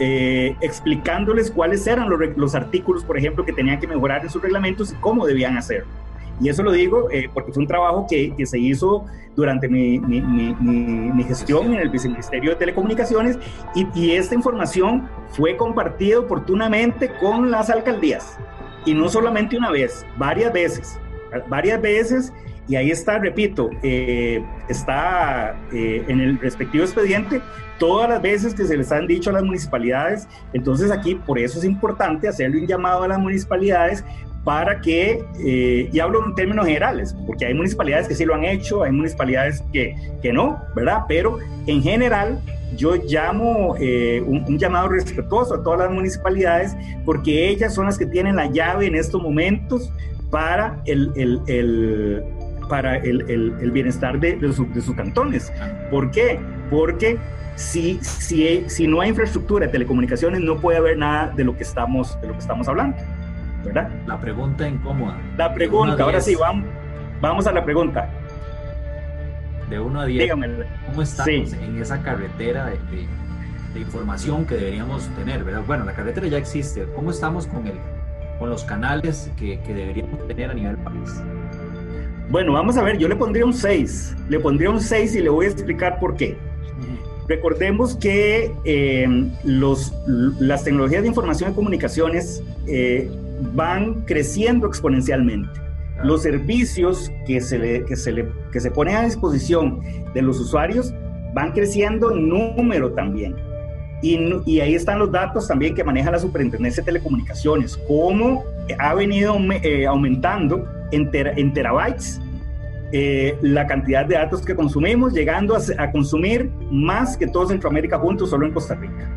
eh, explicándoles cuáles eran los, los, artículos, por ejemplo, que tenían que mejorar en sus reglamentos y cómo debían hacerlo. Y eso lo digo eh, porque fue un trabajo que, que se hizo durante mi, mi, mi, gestión en el Viceministerio de Telecomunicaciones y, y, esta información fue compartida oportunamente con las alcaldías. Y no solamente una vez, varias veces, varias veces. Y ahí está, repito, eh, está eh, en el respectivo expediente todas las veces que se les han dicho a las municipalidades. Entonces aquí por eso es importante hacerle un llamado a las municipalidades para que, eh, y hablo en términos generales, porque hay municipalidades que sí lo han hecho, hay municipalidades que, que no, ¿verdad? Pero en general yo llamo eh, un, llamado respetuoso a todas las municipalidades porque ellas son las que tienen la llave en estos momentos para el, el, el para el, el, bienestar de, de, de, sus cantones. ¿Por qué? Porque si, si, si no hay infraestructura de telecomunicaciones no puede haber nada de lo que estamos, de lo que estamos hablando. ¿Verdad? La pregunta incómoda. La pregunta, ahora sí, vamos, vamos a la pregunta. De 1 a 10, Dígame. ¿cómo estamos en esa carretera de, de, información que deberíamos tener? ¿verdad? Bueno, la carretera ya existe. ¿Cómo estamos con, el, con los canales que, que deberíamos tener a nivel país? Bueno, vamos a ver, yo le pondría un 6. Le pondría un 6 y le voy a explicar por qué. Recordemos que eh, los, las tecnologías de información y comunicaciones eh, van creciendo exponencialmente. Los servicios que se, le, que, se le, que se ponen a disposición de los usuarios van creciendo en número también. Y, y, ahí están los datos también que maneja la Superintendencia de Telecomunicaciones, cómo ha venido eh, aumentando en, en terabytes eh, la cantidad de datos que consumimos, llegando a, a, consumir más que todo Centroamérica juntos, solo en Costa Rica.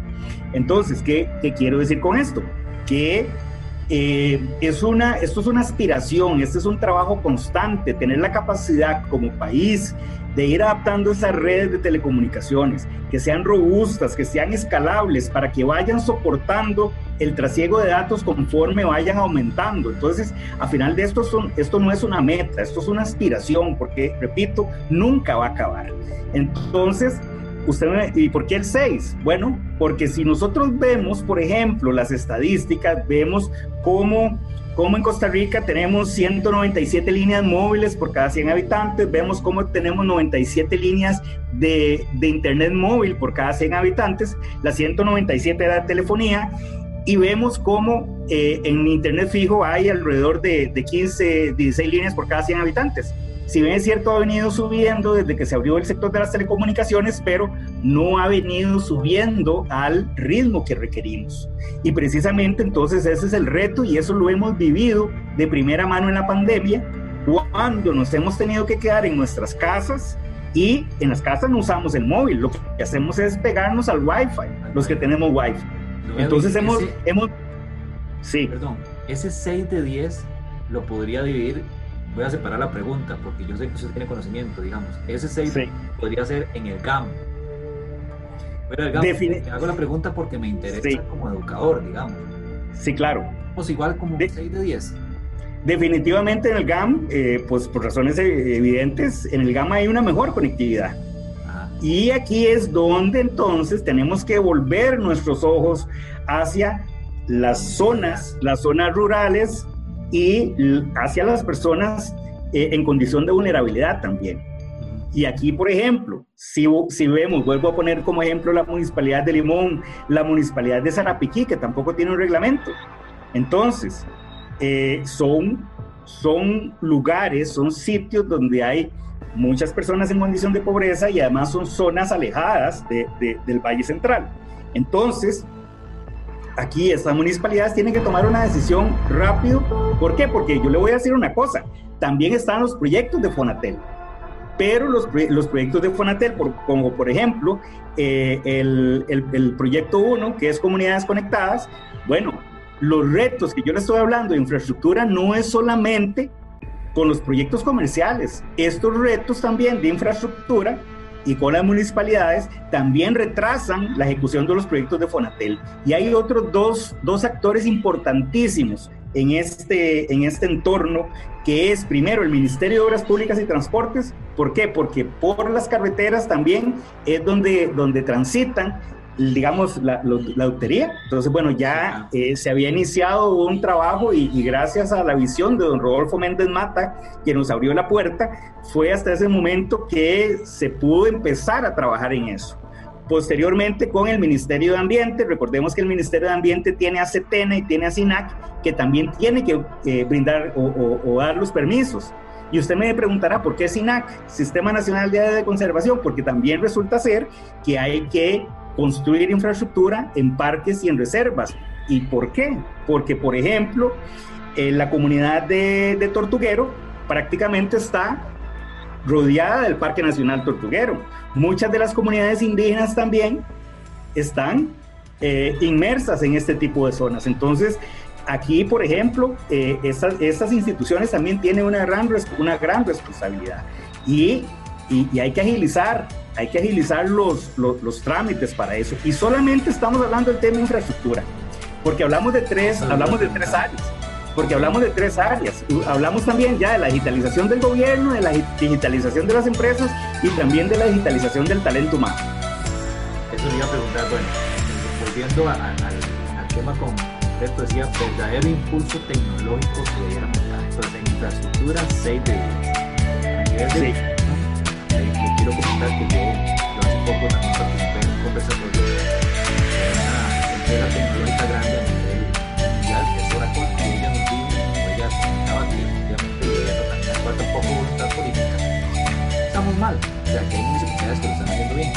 Entonces, ¿qué, qué quiero decir con esto? Que eh, es una, esto es una aspiración, este es un trabajo constante, tener la capacidad como país de ir adaptando esas redes de telecomunicaciones, que sean robustas, que sean escalables, para que vayan soportando el trasiego de datos conforme vayan aumentando. Entonces, a final de esto, son, esto no es una meta, esto es una aspiración, porque, repito, nunca va a acabar. Entonces, Usted ¿y por qué el 6? Bueno, porque si nosotros vemos, por ejemplo, las estadísticas, vemos cómo, cómo en Costa Rica tenemos 197 líneas móviles por cada 100 habitantes, vemos cómo tenemos 97 líneas de, de Internet móvil por cada 100 habitantes, las 197 de telefonía, y vemos cómo eh, en Internet fijo hay alrededor de, de 15, 16 líneas por cada 100 habitantes si bien es cierto, ha venido subiendo desde que se abrió el sector de las telecomunicaciones, pero no ha venido subiendo al ritmo que requerimos. Y precisamente entonces ese es el reto y eso lo hemos vivido de primera mano en la pandemia, cuando nos hemos tenido que quedar en nuestras casas y en las casas no usamos el móvil, lo que hacemos es pegarnos al Wi-Fi, los que tenemos Wi-Fi. Entonces hemos, hemos... Sí. Perdón ese 6 de 10 lo podría dividir, voy a separar la pregunta porque yo sé que usted tiene conocimiento, digamos, ese 6 podría ser en el GAM. Pero el GAM, hago la pregunta porque me interesa como educador, digamos. Sí, claro. Pues igual como de 6 de 10. Definitivamente en el GAM, eh, pues por razones evidentes, en el GAM hay una mejor conectividad. Y aquí es donde entonces tenemos que volver nuestros ojos hacia las zonas, las zonas rurales y hacia las personas eh, en condición de vulnerabilidad también. Y aquí, por ejemplo, si, si vemos, vuelvo a poner como ejemplo la municipalidad de Limón, la municipalidad de Zarapiquí, que tampoco tiene un reglamento. Entonces, eh, son, son lugares, son sitios donde hay muchas personas en condición de pobreza y además son zonas alejadas del Valle Central. Entonces, aquí estas municipalidades tienen que tomar una decisión rápido. ¿Por qué? Porque yo le voy a decir una cosa, también están los proyectos de Fonatel, pero los, los proyectos de Fonatel, como por ejemplo eh, el, el, el, proyecto 1, que es comunidades conectadas, bueno, los retos que yo le estoy hablando de infraestructura no es solamente con los proyectos comerciales. Estos retos también de infraestructura y con las municipalidades también retrasan la ejecución de los proyectos de Fonatel. Y hay otros dos, dos actores importantísimos en este, en este entorno, que es primero el Ministerio de Obras Públicas y Transportes. ¿Por qué? Porque por las carreteras también es donde, donde transitan digamos, la, la, lotería. Entonces, bueno, ya eh, se había iniciado un trabajo y, gracias a la visión de don Rodolfo Méndez Mata, que nos abrió la puerta, fue hasta ese momento que se pudo empezar a trabajar en eso. Posteriormente, con el Ministerio de Ambiente, recordemos que el Ministerio de Ambiente tiene a CETENA y tiene a SINAC, que también tiene que eh, brindar o, o dar los permisos. Y usted me preguntará, ¿por qué SINAC, Sistema Nacional de Conservación? Porque también resulta ser que hay que construir infraestructura en parques y en reservas. ¿Y por qué? Porque, por ejemplo, en la comunidad de, Tortuguero prácticamente está rodeada del Parque Nacional Tortuguero. Muchas de las comunidades indígenas también están eh, inmersas en este tipo de zonas. Entonces, aquí, por ejemplo, eh, estas, instituciones también tienen una gran, una gran responsabilidad y, y hay que agilizar hay que agilizar los, los, trámites para eso. Y solamente estamos hablando del tema de infraestructura, porque hablamos de tres, hablamos de tres áreas. Porque hablamos de tres áreas. Hablamos también ya de la digitalización del gobierno, de la digitalización de las empresas y también de la digitalización del talento humano. Eso le iba a preguntar, bueno, volviendo al, tema concreto, decía verdadero impulso tecnológico que debiéramos dar. Entonces, en infraestructura, 6 de A nivel de sí que yo, hace poco también participé en un conversatorio de una empresa tecnológica grande a nivel mundial, que es Oracle, y ella nos dijo, ella comentaba que obviamente el gobierno también falta un poco voluntad política. Estamos mal, o sea que hay municipalidades que lo están haciendo bien.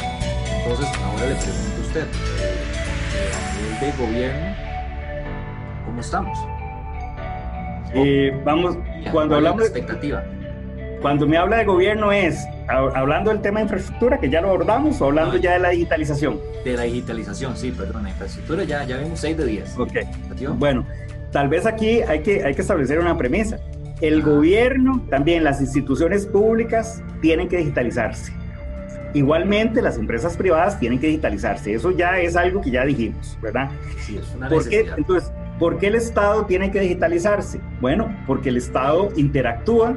Entonces, ahora le pregunto a usted, eh, a nivel de gobierno, ¿cómo estamos? Eh, vamos, cuando hablamos de expectativa. Cuando me habla de gobierno es hablando del tema de infraestructura, que ya lo abordamos, o hablando ya de la digitalización. De la digitalización, sí, perdón, la infraestructura ya, ya vimos 6 de 10. Ok. Bueno, tal vez aquí hay que, hay que establecer una premisa. El gobierno, también las instituciones públicas tienen que digitalizarse. Igualmente, las empresas privadas tienen que digitalizarse. Eso ya es algo que ya dijimos, ¿verdad? Sí, es una ¿Por qué? Entonces, ¿por qué el Estado tiene que digitalizarse? Bueno, porque el Estado interactúa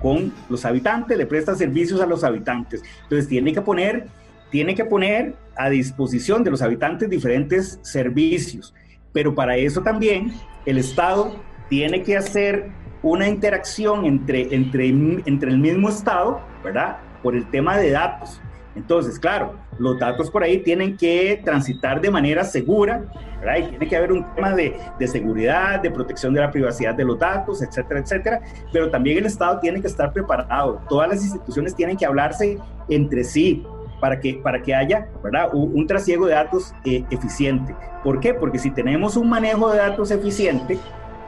con los habitantes, le presta servicios a los habitantes. Entonces tiene que poner, tiene que poner a disposición de los habitantes diferentes servicios. Pero para eso también el Estado tiene que hacer una interacción entre, entre, entre el mismo Estado, ¿verdad? Por el tema de datos. Entonces, claro, los datos por ahí tienen que transitar de manera segura, ¿verdad? Y tiene que haber un tema de, de, seguridad, de protección de la privacidad de los datos, etcétera, etcétera. Pero también el Estado tiene que estar preparado. Todas las instituciones tienen que hablarse entre sí para que, para que haya ¿verdad? Un, trasiego de datos eh, eficiente. ¿Por qué? Porque si tenemos un manejo de datos eficiente,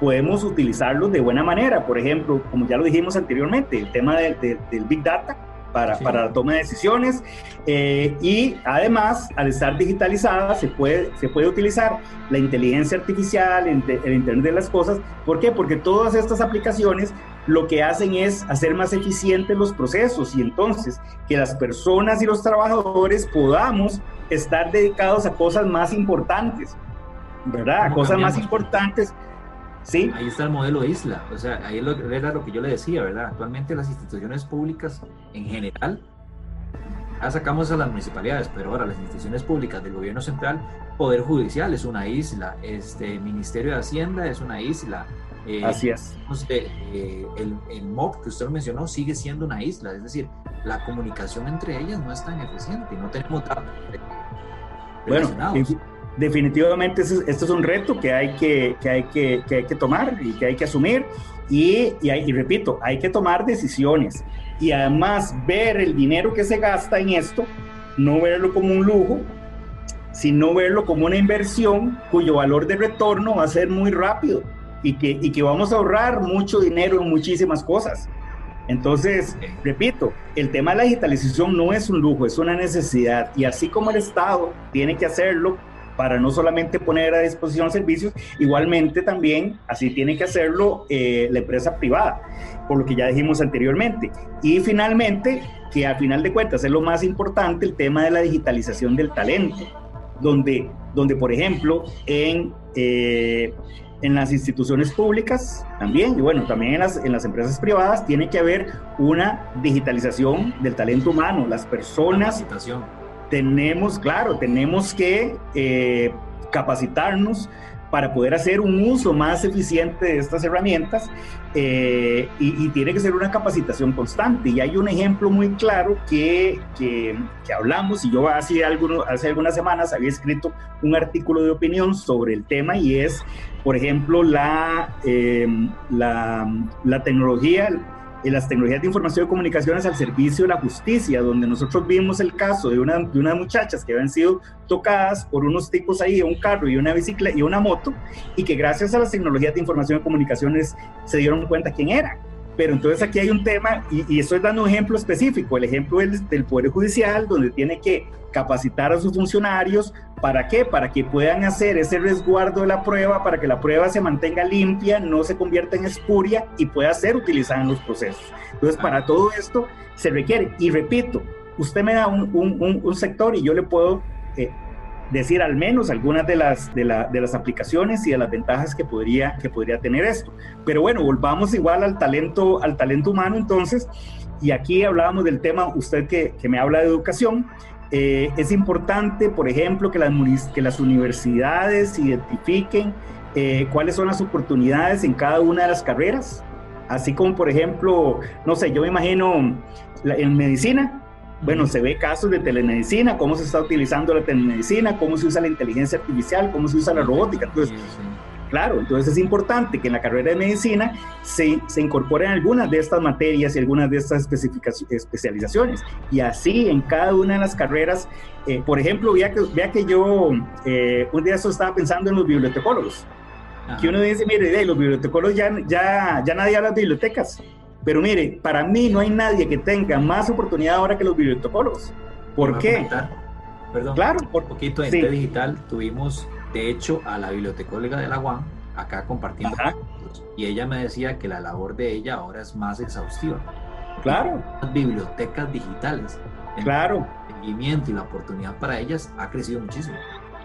podemos utilizarlos de buena manera. Por ejemplo, como ya lo dijimos anteriormente, el tema del Big Data para, para la toma de decisiones eh, y además al estar digitalizada se puede, se puede utilizar la inteligencia artificial, el, el Internet de las Cosas. ¿Por qué? Porque todas estas aplicaciones lo que hacen es hacer más eficientes los procesos y entonces que las personas y los trabajadores podamos estar dedicados a cosas más importantes, ¿verdad? A cosas más importantes. Sí. Ahí está el modelo isla, o sea, ahí era lo que yo le decía, ¿verdad? Actualmente las instituciones públicas en general, ya sacamos a las municipalidades, pero ahora las instituciones públicas del gobierno central, Poder Judicial es una isla, este Ministerio de Hacienda es una isla, eh, Así es. Eh, el, el MOC que usted mencionó sigue siendo una isla, es decir, la comunicación entre ellas no es tan eficiente, no tenemos datos bueno, definitivamente este es un reto que hay que, que hay que, que, hay que tomar y que hay que asumir. Y, y, y, repito, hay que tomar decisiones y además ver el dinero que se gasta en esto, no verlo como un lujo, sino verlo como una inversión cuyo valor de retorno va a ser muy rápido y que, y que vamos a ahorrar mucho dinero en muchísimas cosas. Entonces, repito, el tema de la digitalización no es un lujo, es una necesidad. Y así como el Estado tiene que hacerlo para no solamente poner a disposición servicios, igualmente también así tiene que hacerlo eh, la empresa privada, por lo que ya dijimos anteriormente. Y finalmente, que al final de cuentas es lo más importante, el tema de la digitalización del talento, donde, donde por ejemplo, en... Eh, en las instituciones públicas también, y bueno, también en las, en las empresas privadas, tiene que haber una digitalización del talento humano. Las personas tenemos, claro, tenemos que eh, capacitarnos para poder hacer un uso más eficiente de estas herramientas eh, y, tiene que ser una capacitación constante. Y hay un ejemplo muy claro que, que, que hablamos y yo hace, algunos, hace algunas semanas había escrito un artículo de opinión sobre el tema y es, por ejemplo, la, eh, la, la tecnología y las tecnologías de información y comunicaciones al servicio de la justicia, donde nosotros vimos el caso de una de unas muchachas que habían sido tocadas por unos tipos ahí, un carro y una bicicleta y una moto, y que gracias a las tecnologías de información y comunicaciones se dieron cuenta quién era. Pero entonces aquí hay un tema, y, y estoy dando un ejemplo específico, el ejemplo del, del Poder Judicial, donde tiene que capacitar a sus funcionarios, ¿para qué? Para que puedan hacer ese resguardo de la prueba, para que la prueba se mantenga limpia, no se convierta en espuria y pueda ser utilizada en los procesos. Entonces, para todo esto se requiere, y repito, usted me da un, un, un sector y yo le puedo eh, decir al menos algunas de las, de, la, de, las aplicaciones y de las ventajas que podría, que podría tener esto. Pero bueno, volvamos igual al talento, al talento humano entonces, y aquí hablábamos del tema, usted que, que me habla de educación, eh, es importante, por ejemplo, que las, que las universidades identifiquen eh, cuáles son las oportunidades en cada una de las carreras, así como, por ejemplo, no sé, yo me imagino en medicina, bueno, se ve casos de telemedicina, cómo se está utilizando la telemedicina, cómo se usa la inteligencia artificial, cómo se usa la robótica. Entonces, claro, entonces es importante que en la carrera de medicina se, se incorporen algunas de estas materias y algunas de estas especializaciones. Y así en cada una de las carreras, eh, por ejemplo, vea que, vea que yo eh, un día eso estaba pensando en los bibliotecólogos. Que uno dice, mire, los bibliotecólogos ya, ya, ya nadie habla de bibliotecas pero mire, para mí no hay nadie que tenga más oportunidad ahora que los bibliotecólogos. ¿Por qué? Perdón, claro, por poquito en sí. digital tuvimos, de hecho, a la bibliotecóloga de la UAM acá compartiendo y ella me decía que la labor de ella ahora es más exhaustiva. Claro. Las bibliotecas digitales. Claro. El seguimiento y la oportunidad para ellas ha crecido muchísimo.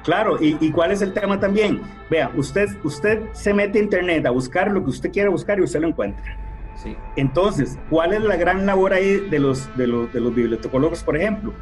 Claro, y, y, cuál es el tema también? Vea, usted, usted se mete a internet a buscar lo que usted quiera buscar y usted lo encuentra. Sí. Entonces, ¿cuál es la gran labor ahí de los, de los, de los bibliotecólogos, por ejemplo?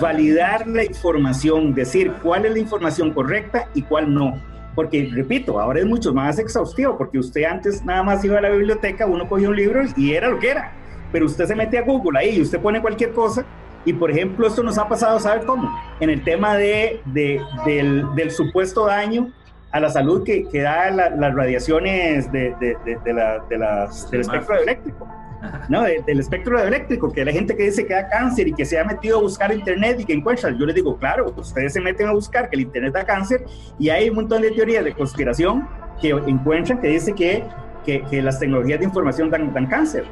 Validar la información, decir cuál es la información correcta y cuál no. Porque, repito, ahora es mucho más exhaustivo, porque usted antes nada más iba a la biblioteca, uno cogía un libro y era lo que era. Pero usted se mete a Google ahí y usted pone cualquier cosa. Y, por ejemplo, esto nos ha pasado, ¿sabe cómo? En el tema de, de del, del supuesto daño a la salud que, que da la, las radiaciones de, de, la, las, del espectro eléctrico. <laughs> No, del espectro eléctrico, que la gente que dice que da cáncer y que se ha metido a buscar internet y que encuentra, yo les digo, claro, ustedes se meten a buscar que el internet da cáncer y hay un montón de teorías de conspiración que encuentran que dice que, que, que las tecnologías de información dan, dan cáncer,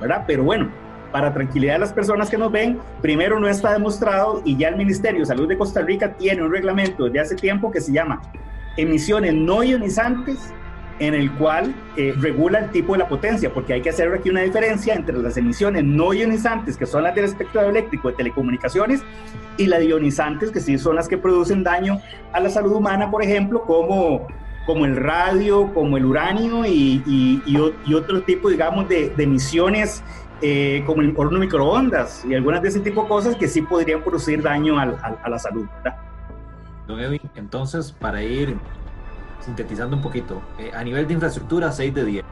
¿verdad? Pero bueno, para tranquilidad de las personas que nos ven, primero no está demostrado y ya el Ministerio de Salud de Costa Rica tiene un reglamento desde hace tiempo que se llama emisiones no ionizantes en el cual eh, regula el tipo de la potencia, porque hay que hacer aquí una diferencia entre las emisiones no ionizantes, que son las del espectro eléctrico de telecomunicaciones, y las ionizantes, que sí son las que producen daño a la salud humana, por ejemplo, como, como el radio, como el uranio y, y, otro tipo, digamos, de, emisiones eh, como el horno microondas y algunas de ese tipo de cosas que sí podrían producir daño a la salud. Don Edwin, entonces, para ir sintetizando un poquito, eh, a nivel de infraestructura, 6 de 10.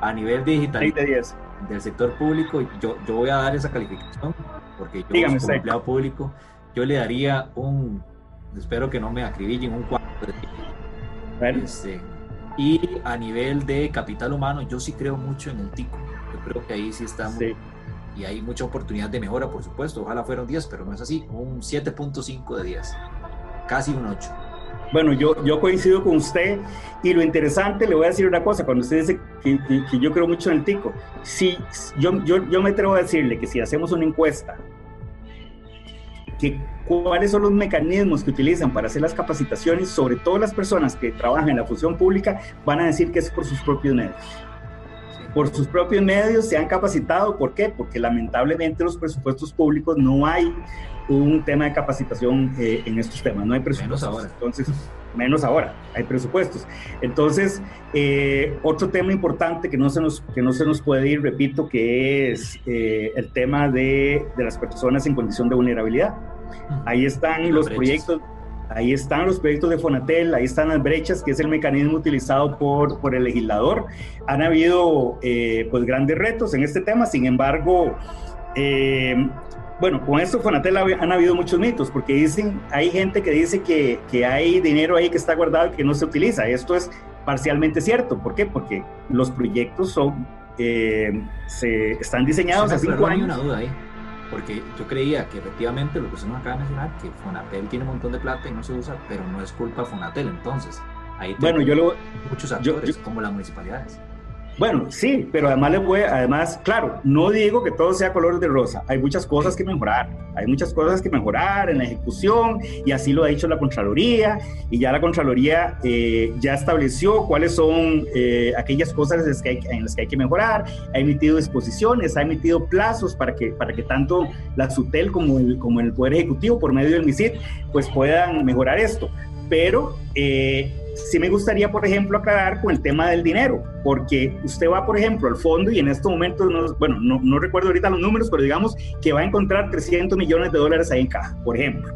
A nivel digital 6 de 10. del sector público, yo, yo voy a dar esa calificación, porque yo como empleado público, yo le daría un, espero que no me acribillen, un 4 de 10. Bueno. Este, y a nivel de capital humano, yo sí creo mucho en el TICO creo que ahí sí estamos. Y hay mucha oportunidad de mejora, por supuesto. Ojalá fueron 10, pero no es así. Un 7.5 de 10. Casi un 8. Bueno, yo, yo coincido con usted y lo interesante, le voy a decir una cosa, cuando usted dice que, yo creo mucho en el tico, si, yo, yo, yo me atrevo a decirle que si hacemos una encuesta, que cuáles son los mecanismos que utilizan para hacer las capacitaciones, sobre todo las personas que trabajan en la función pública, van a decir que es por sus propios medios por sus propios medios se han capacitado. ¿Por qué? Porque lamentablemente los presupuestos públicos no hay un tema de capacitación eh, en estos temas, no hay presupuestos. Menos ahora. Entonces, menos ahora, hay presupuestos. Entonces, eh, otro tema importante que no, se nos, que no se nos puede ir, repito, que es eh, el tema de, de, las personas en condición de vulnerabilidad. Ahí están los proyectos Ahí están los proyectos de Fonatel, ahí están las brechas, que es el mecanismo utilizado por, por el legislador. Han habido eh, pues grandes retos en este tema, sin embargo, eh, bueno, con esto Fonatel han habido muchos mitos, porque dicen, hay gente que dice que, que, hay dinero ahí que está guardado y que no se utiliza. Esto es parcialmente cierto. ¿Por qué? Porque los proyectos son, eh, se, están diseñados a cinco años. Una duda ahí porque yo creía que efectivamente lo que usted nos acaba de mencionar, que Fonatel tiene un montón de plata y no se usa, pero no es culpa de Fonatel, entonces ahí bueno, yo lo, muchos actores como las municipalidades. Bueno, sí, pero además le voy, además, claro, no digo que todo sea color de rosa, hay muchas cosas que mejorar, hay muchas cosas que mejorar en la ejecución y así lo ha dicho la Contraloría y ya la Contraloría eh, ya estableció cuáles son eh, aquellas cosas en las, que hay, en las, que hay, que mejorar, ha emitido disposiciones, ha emitido plazos para que, para que tanto la SUTEL como el, como el Poder Ejecutivo por medio del MISID pues puedan mejorar esto, pero... Eh, sí me gustaría, por ejemplo, aclarar con el tema del dinero, porque usted va, por ejemplo, al fondo y en estos momentos, no, bueno, no, no, recuerdo ahorita los números, pero digamos que va a encontrar 300 millones de dólares ahí en caja, por ejemplo.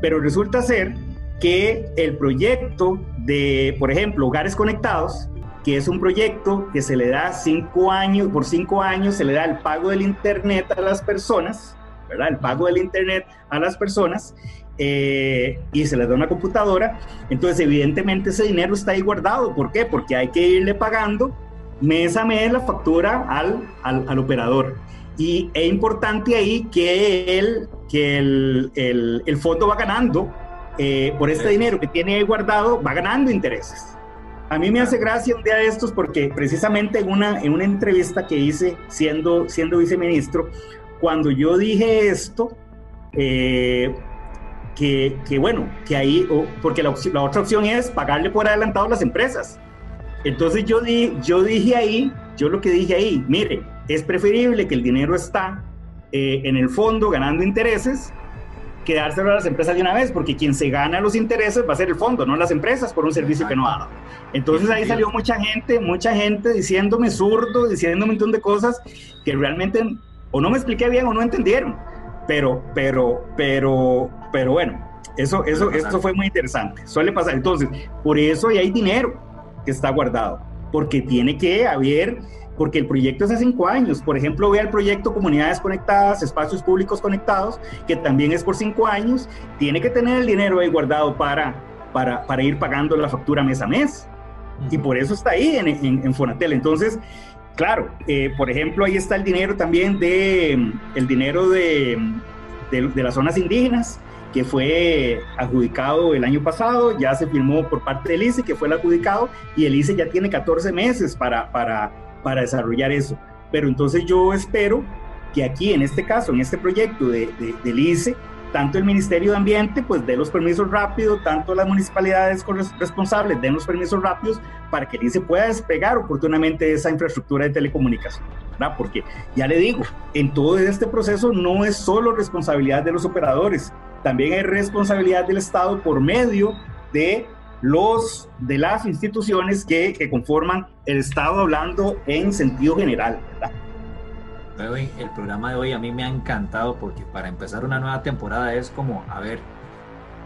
Pero resulta ser que el proyecto de, por ejemplo, Hogares Conectados, que es un proyecto que se le da cinco años, por cinco años se le da el pago del Internet a las personas, ¿verdad? El pago del Internet a las personas eh, y se les da una computadora, entonces evidentemente ese dinero está ahí guardado. ¿Por qué? Porque hay que irle pagando mes a mes la factura al, al, operador. Y es importante ahí que el, que el, el, el fondo va ganando eh, por este dinero que tiene ahí guardado, va ganando intereses. A mí me hace gracia un día de estos porque precisamente en una, en una entrevista que hice siendo, siendo viceministro, cuando yo dije esto, eh, que, que bueno, que ahí, porque la, la, otra opción es pagarle por adelantado a las empresas. Entonces yo, di, yo dije ahí, yo lo que dije ahí, mire, es preferible que el dinero está eh, en el fondo ganando intereses que dárselo a las empresas de una vez, porque quien se gana los intereses va a ser el fondo, no las empresas por un servicio que no ha dado. Entonces ahí salió mucha gente, mucha gente diciéndome zurdo, diciéndome un montón de cosas que realmente o no me expliqué bien o no entendieron. Pero, pero, pero, pero bueno, eso, eso, esto fue muy interesante. Suele pasar. Entonces, por eso hay dinero que está guardado, porque tiene que haber, porque el proyecto es hace cinco años. Por ejemplo, vea el proyecto Comunidades Conectadas, Espacios Públicos Conectados, que también es por cinco años. Tiene que tener el dinero ahí guardado para, para, para ir pagando la factura mes a mes. Y por eso está ahí en, en, en Fonatel. Entonces, Claro, eh, por ejemplo, ahí está el dinero también de, el dinero de, de, las zonas indígenas, que fue adjudicado el año pasado, ya se firmó por parte del ICE, que fue el adjudicado, y el ICE ya tiene 14 meses para, para, para desarrollar eso. Pero entonces yo espero que aquí en este caso, en este proyecto de, del ICE, tanto el Ministerio de Ambiente pues dé los permisos rápidos, tanto las municipalidades responsables den los permisos rápidos para que el pueda despegar oportunamente esa infraestructura de telecomunicación. ¿verdad? Porque ya le digo, en todo este proceso no es solo responsabilidad de los operadores, también hay responsabilidad del Estado por medio de los de las instituciones que, que conforman el Estado hablando en sentido general, ¿verdad? El programa de hoy a mí me ha encantado porque para empezar una nueva temporada es como, a ver,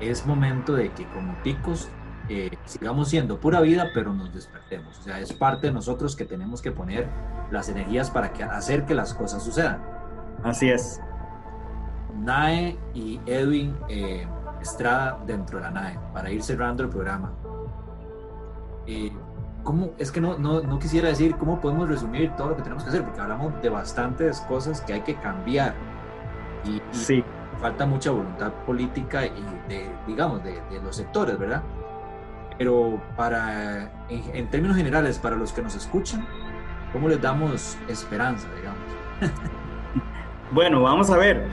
es momento de que como ticos eh, sigamos siendo pura vida, pero nos despertemos. O sea, es parte de nosotros que tenemos que poner las energías para que, hacer que las cosas sucedan. Así es. Nae y Edwin eh, Estrada dentro de la NAE, para ir cerrando el programa. Eh, ¿cómo? Es que no, no, no, quisiera decir cómo podemos resumir todo lo que tenemos que hacer, porque hablamos de bastantes cosas que hay que cambiar. Y, sí. falta mucha voluntad política y de, digamos, de, de los sectores, ¿verdad? Pero para, en, en, términos generales, para los que nos escuchan, ¿cómo les damos esperanza, digamos? <laughs> bueno, vamos a ver.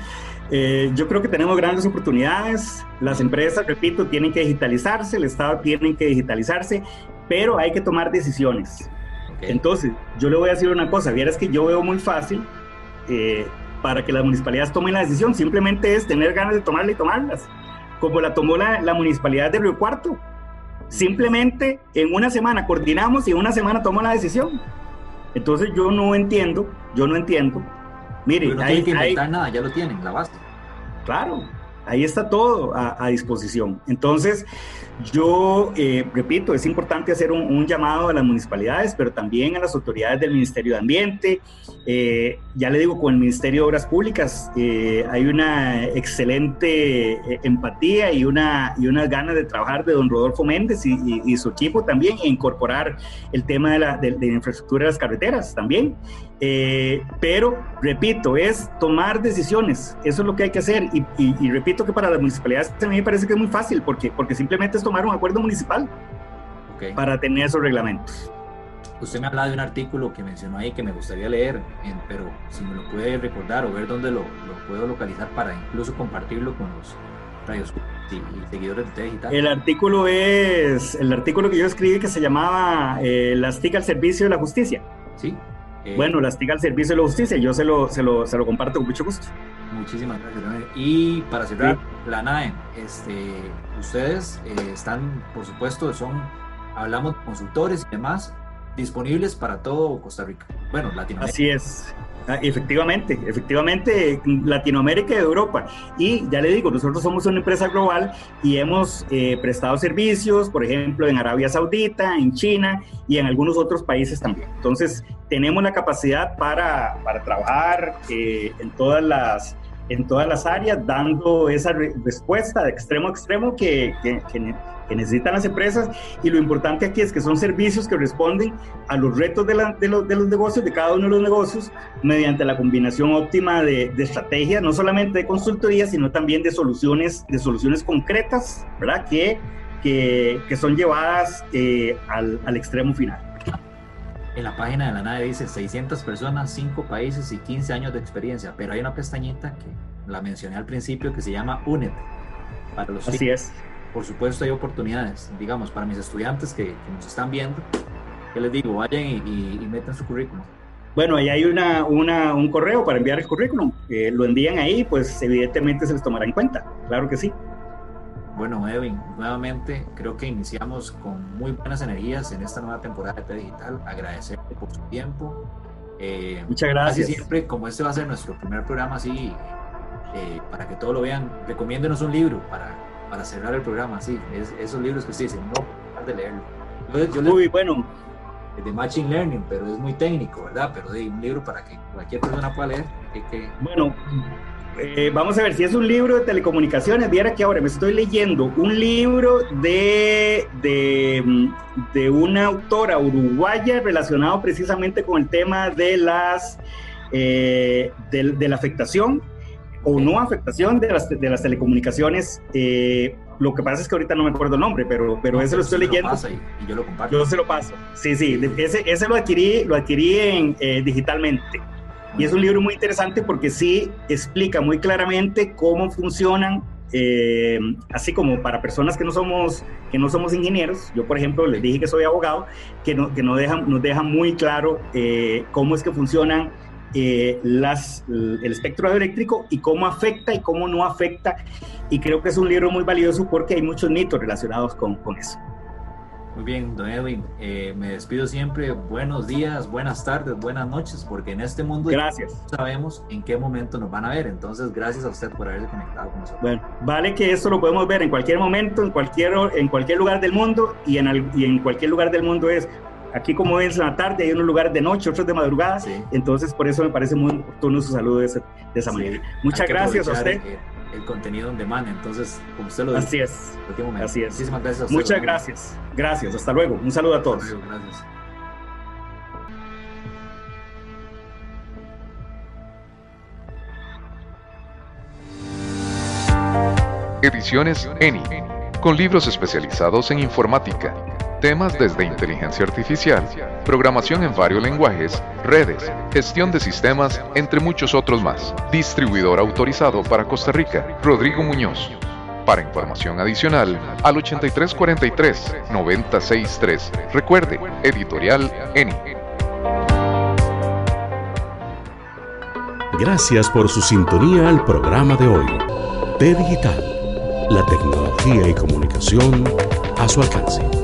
Eh, yo creo que tenemos grandes oportunidades. Las empresas, repito, tienen que digitalizarse, el Estado tiene que digitalizarse, pero hay que tomar decisiones. Entonces, yo le voy a decir una cosa, vieras que yo veo muy fácil eh, para que las municipalidades tomen la decisión, simplemente es tener ganas de tomarla y tomarlas, como la tomó la, la municipalidad de Río Cuarto. Simplemente en una semana coordinamos y en una semana tomó la decisión. Entonces yo no entiendo, yo no entiendo. Mire, no hay que inventar nada, ya lo tienen, la base. Claro, ahí está todo a, a disposición. Entonces, yo eh, repito, es importante hacer un, llamado a las municipalidades, pero también a las autoridades del Ministerio de Ambiente. Eh, ya le digo, con el Ministerio de Obras Públicas eh, hay una excelente empatía y, una, y unas ganas de trabajar de don Rodolfo Méndez y, su equipo también, e incorporar el tema de la, de, infraestructura de las carreteras también. pero, repito, es tomar decisiones, eso es lo que hay que hacer. Y, y repito que para las municipalidades a mí me parece que es muy fácil, porque, porque simplemente tomar un acuerdo municipal para tener esos reglamentos. Usted me habla de un artículo que mencionó ahí que me gustaría leer, pero si me lo puede recordar o ver dónde lo, lo puedo localizar para incluso compartirlo con los radios y, seguidores de Digital. El artículo es el artículo que yo escribí que se llamaba eh, Las TIC al servicio de la justicia. Sí. Eh, bueno, las TIC al servicio de la justicia, yo se lo, se lo, se lo comparto con mucho gusto. Muchísimas gracias. Y para cerrar, la NAE, este, ustedes eh, están, por supuesto, son, hablamos de consultores y demás, disponibles para todo Costa Rica. Bueno, Latinoamérica. Así es. Ah, efectivamente, efectivamente, Latinoamérica y Europa. Y ya le digo, nosotros somos una empresa global y hemos eh, prestado servicios, por ejemplo, en Arabia Saudita, en China y en algunos otros países también. Entonces, tenemos la capacidad para, para trabajar eh, en todas las en todas las áreas, dando esa respuesta de extremo a extremo que, que, que, necesitan las empresas. Y lo importante aquí es que son servicios que responden a los retos de, la, de, los, de los, negocios, de cada uno de los negocios, mediante la combinación óptima de, de estrategias, no solamente de consultoría, sino también de soluciones, de soluciones concretas, ¿verdad? Que, que, que son llevadas eh, al, al extremo final en la página de la nave dice 600 personas, 5 países y 15 años de experiencia, pero hay una pestañita que la mencioné al principio que se llama UNED. Para los Así es. Por supuesto hay oportunidades, digamos, para mis estudiantes que, nos están viendo, que les digo, vayan y, y, metan su currículum. Bueno, ahí hay una, una, un correo para enviar el currículum. Eh, lo envían ahí, pues evidentemente se les tomará en cuenta. Claro que sí. Bueno, Edwin, nuevamente creo que iniciamos con muy buenas energías en esta nueva temporada de T Digital. Agradecerte por su tiempo. Eh, Muchas gracias. Así siempre, como este va a ser nuestro primer programa, así, eh, para que todos lo vean, recomiéndenos un libro para, para cerrar el programa, así, esos libros que usted dice, no de leerlo. Yo, Muy bueno. De Machine Learning, pero es muy técnico, ¿verdad? Pero de un libro para que cualquier persona pueda leer. que... Bueno, eh, vamos a ver si es un libro de telecomunicaciones. Viera que ahora me estoy leyendo un libro de, de, una autora uruguaya relacionado precisamente con el tema de las eh, de, la afectación o no afectación de las, de las telecomunicaciones. Eh, lo que pasa es que ahorita no me acuerdo el nombre, pero, pero ese lo estoy leyendo. y, yo lo comparto. Yo se lo paso. Sí, sí, ese, ese lo adquirí, lo adquirí en, digitalmente. Y es un libro muy interesante porque sí explica muy claramente cómo funcionan eh, así como para personas que no somos que no somos ingenieros, yo por ejemplo les dije que soy abogado, que, no, que no dejan, nos deja muy claro eh, cómo es que funcionan eh, las, el espectro eléctrico y cómo afecta y cómo no afecta. Y creo que es un libro muy valioso porque hay muchos mitos relacionados con, con eso. Muy bien, don Edwin, eh, me despido siempre. Buenos días, buenas tardes, buenas noches, porque en este mundo gracias. no sabemos en qué momento nos van a ver. Entonces, gracias a usted por haberse conectado con nosotros. Bueno, vale que esto lo podemos ver en cualquier momento, en cualquier, en cualquier lugar del mundo y en, y en cualquier lugar del mundo es aquí como es la tarde, hay unos lugares de noche, otros de madrugada, entonces por eso me parece muy oportuno su saludo de, esa manera. Muchas gracias a usted el contenido en demanda. Entonces, como usted lo dice, así es. Así es. Muchísimas gracias. A Muchas gracias. Gracias. Hasta luego. Un saludo a todos. Gracias. Ediciones ENI, con libros especializados en informática Temas desde inteligencia artificial, programación en varios lenguajes, redes, gestión de sistemas, entre muchos otros más. Distribuidor autorizado para Costa Rica, Rodrigo Muñoz. Para información adicional, al 8343-963. Recuerde, editorial ENI. Gracias por su sintonía al programa de hoy. T Digital, la tecnología y comunicación a su alcance.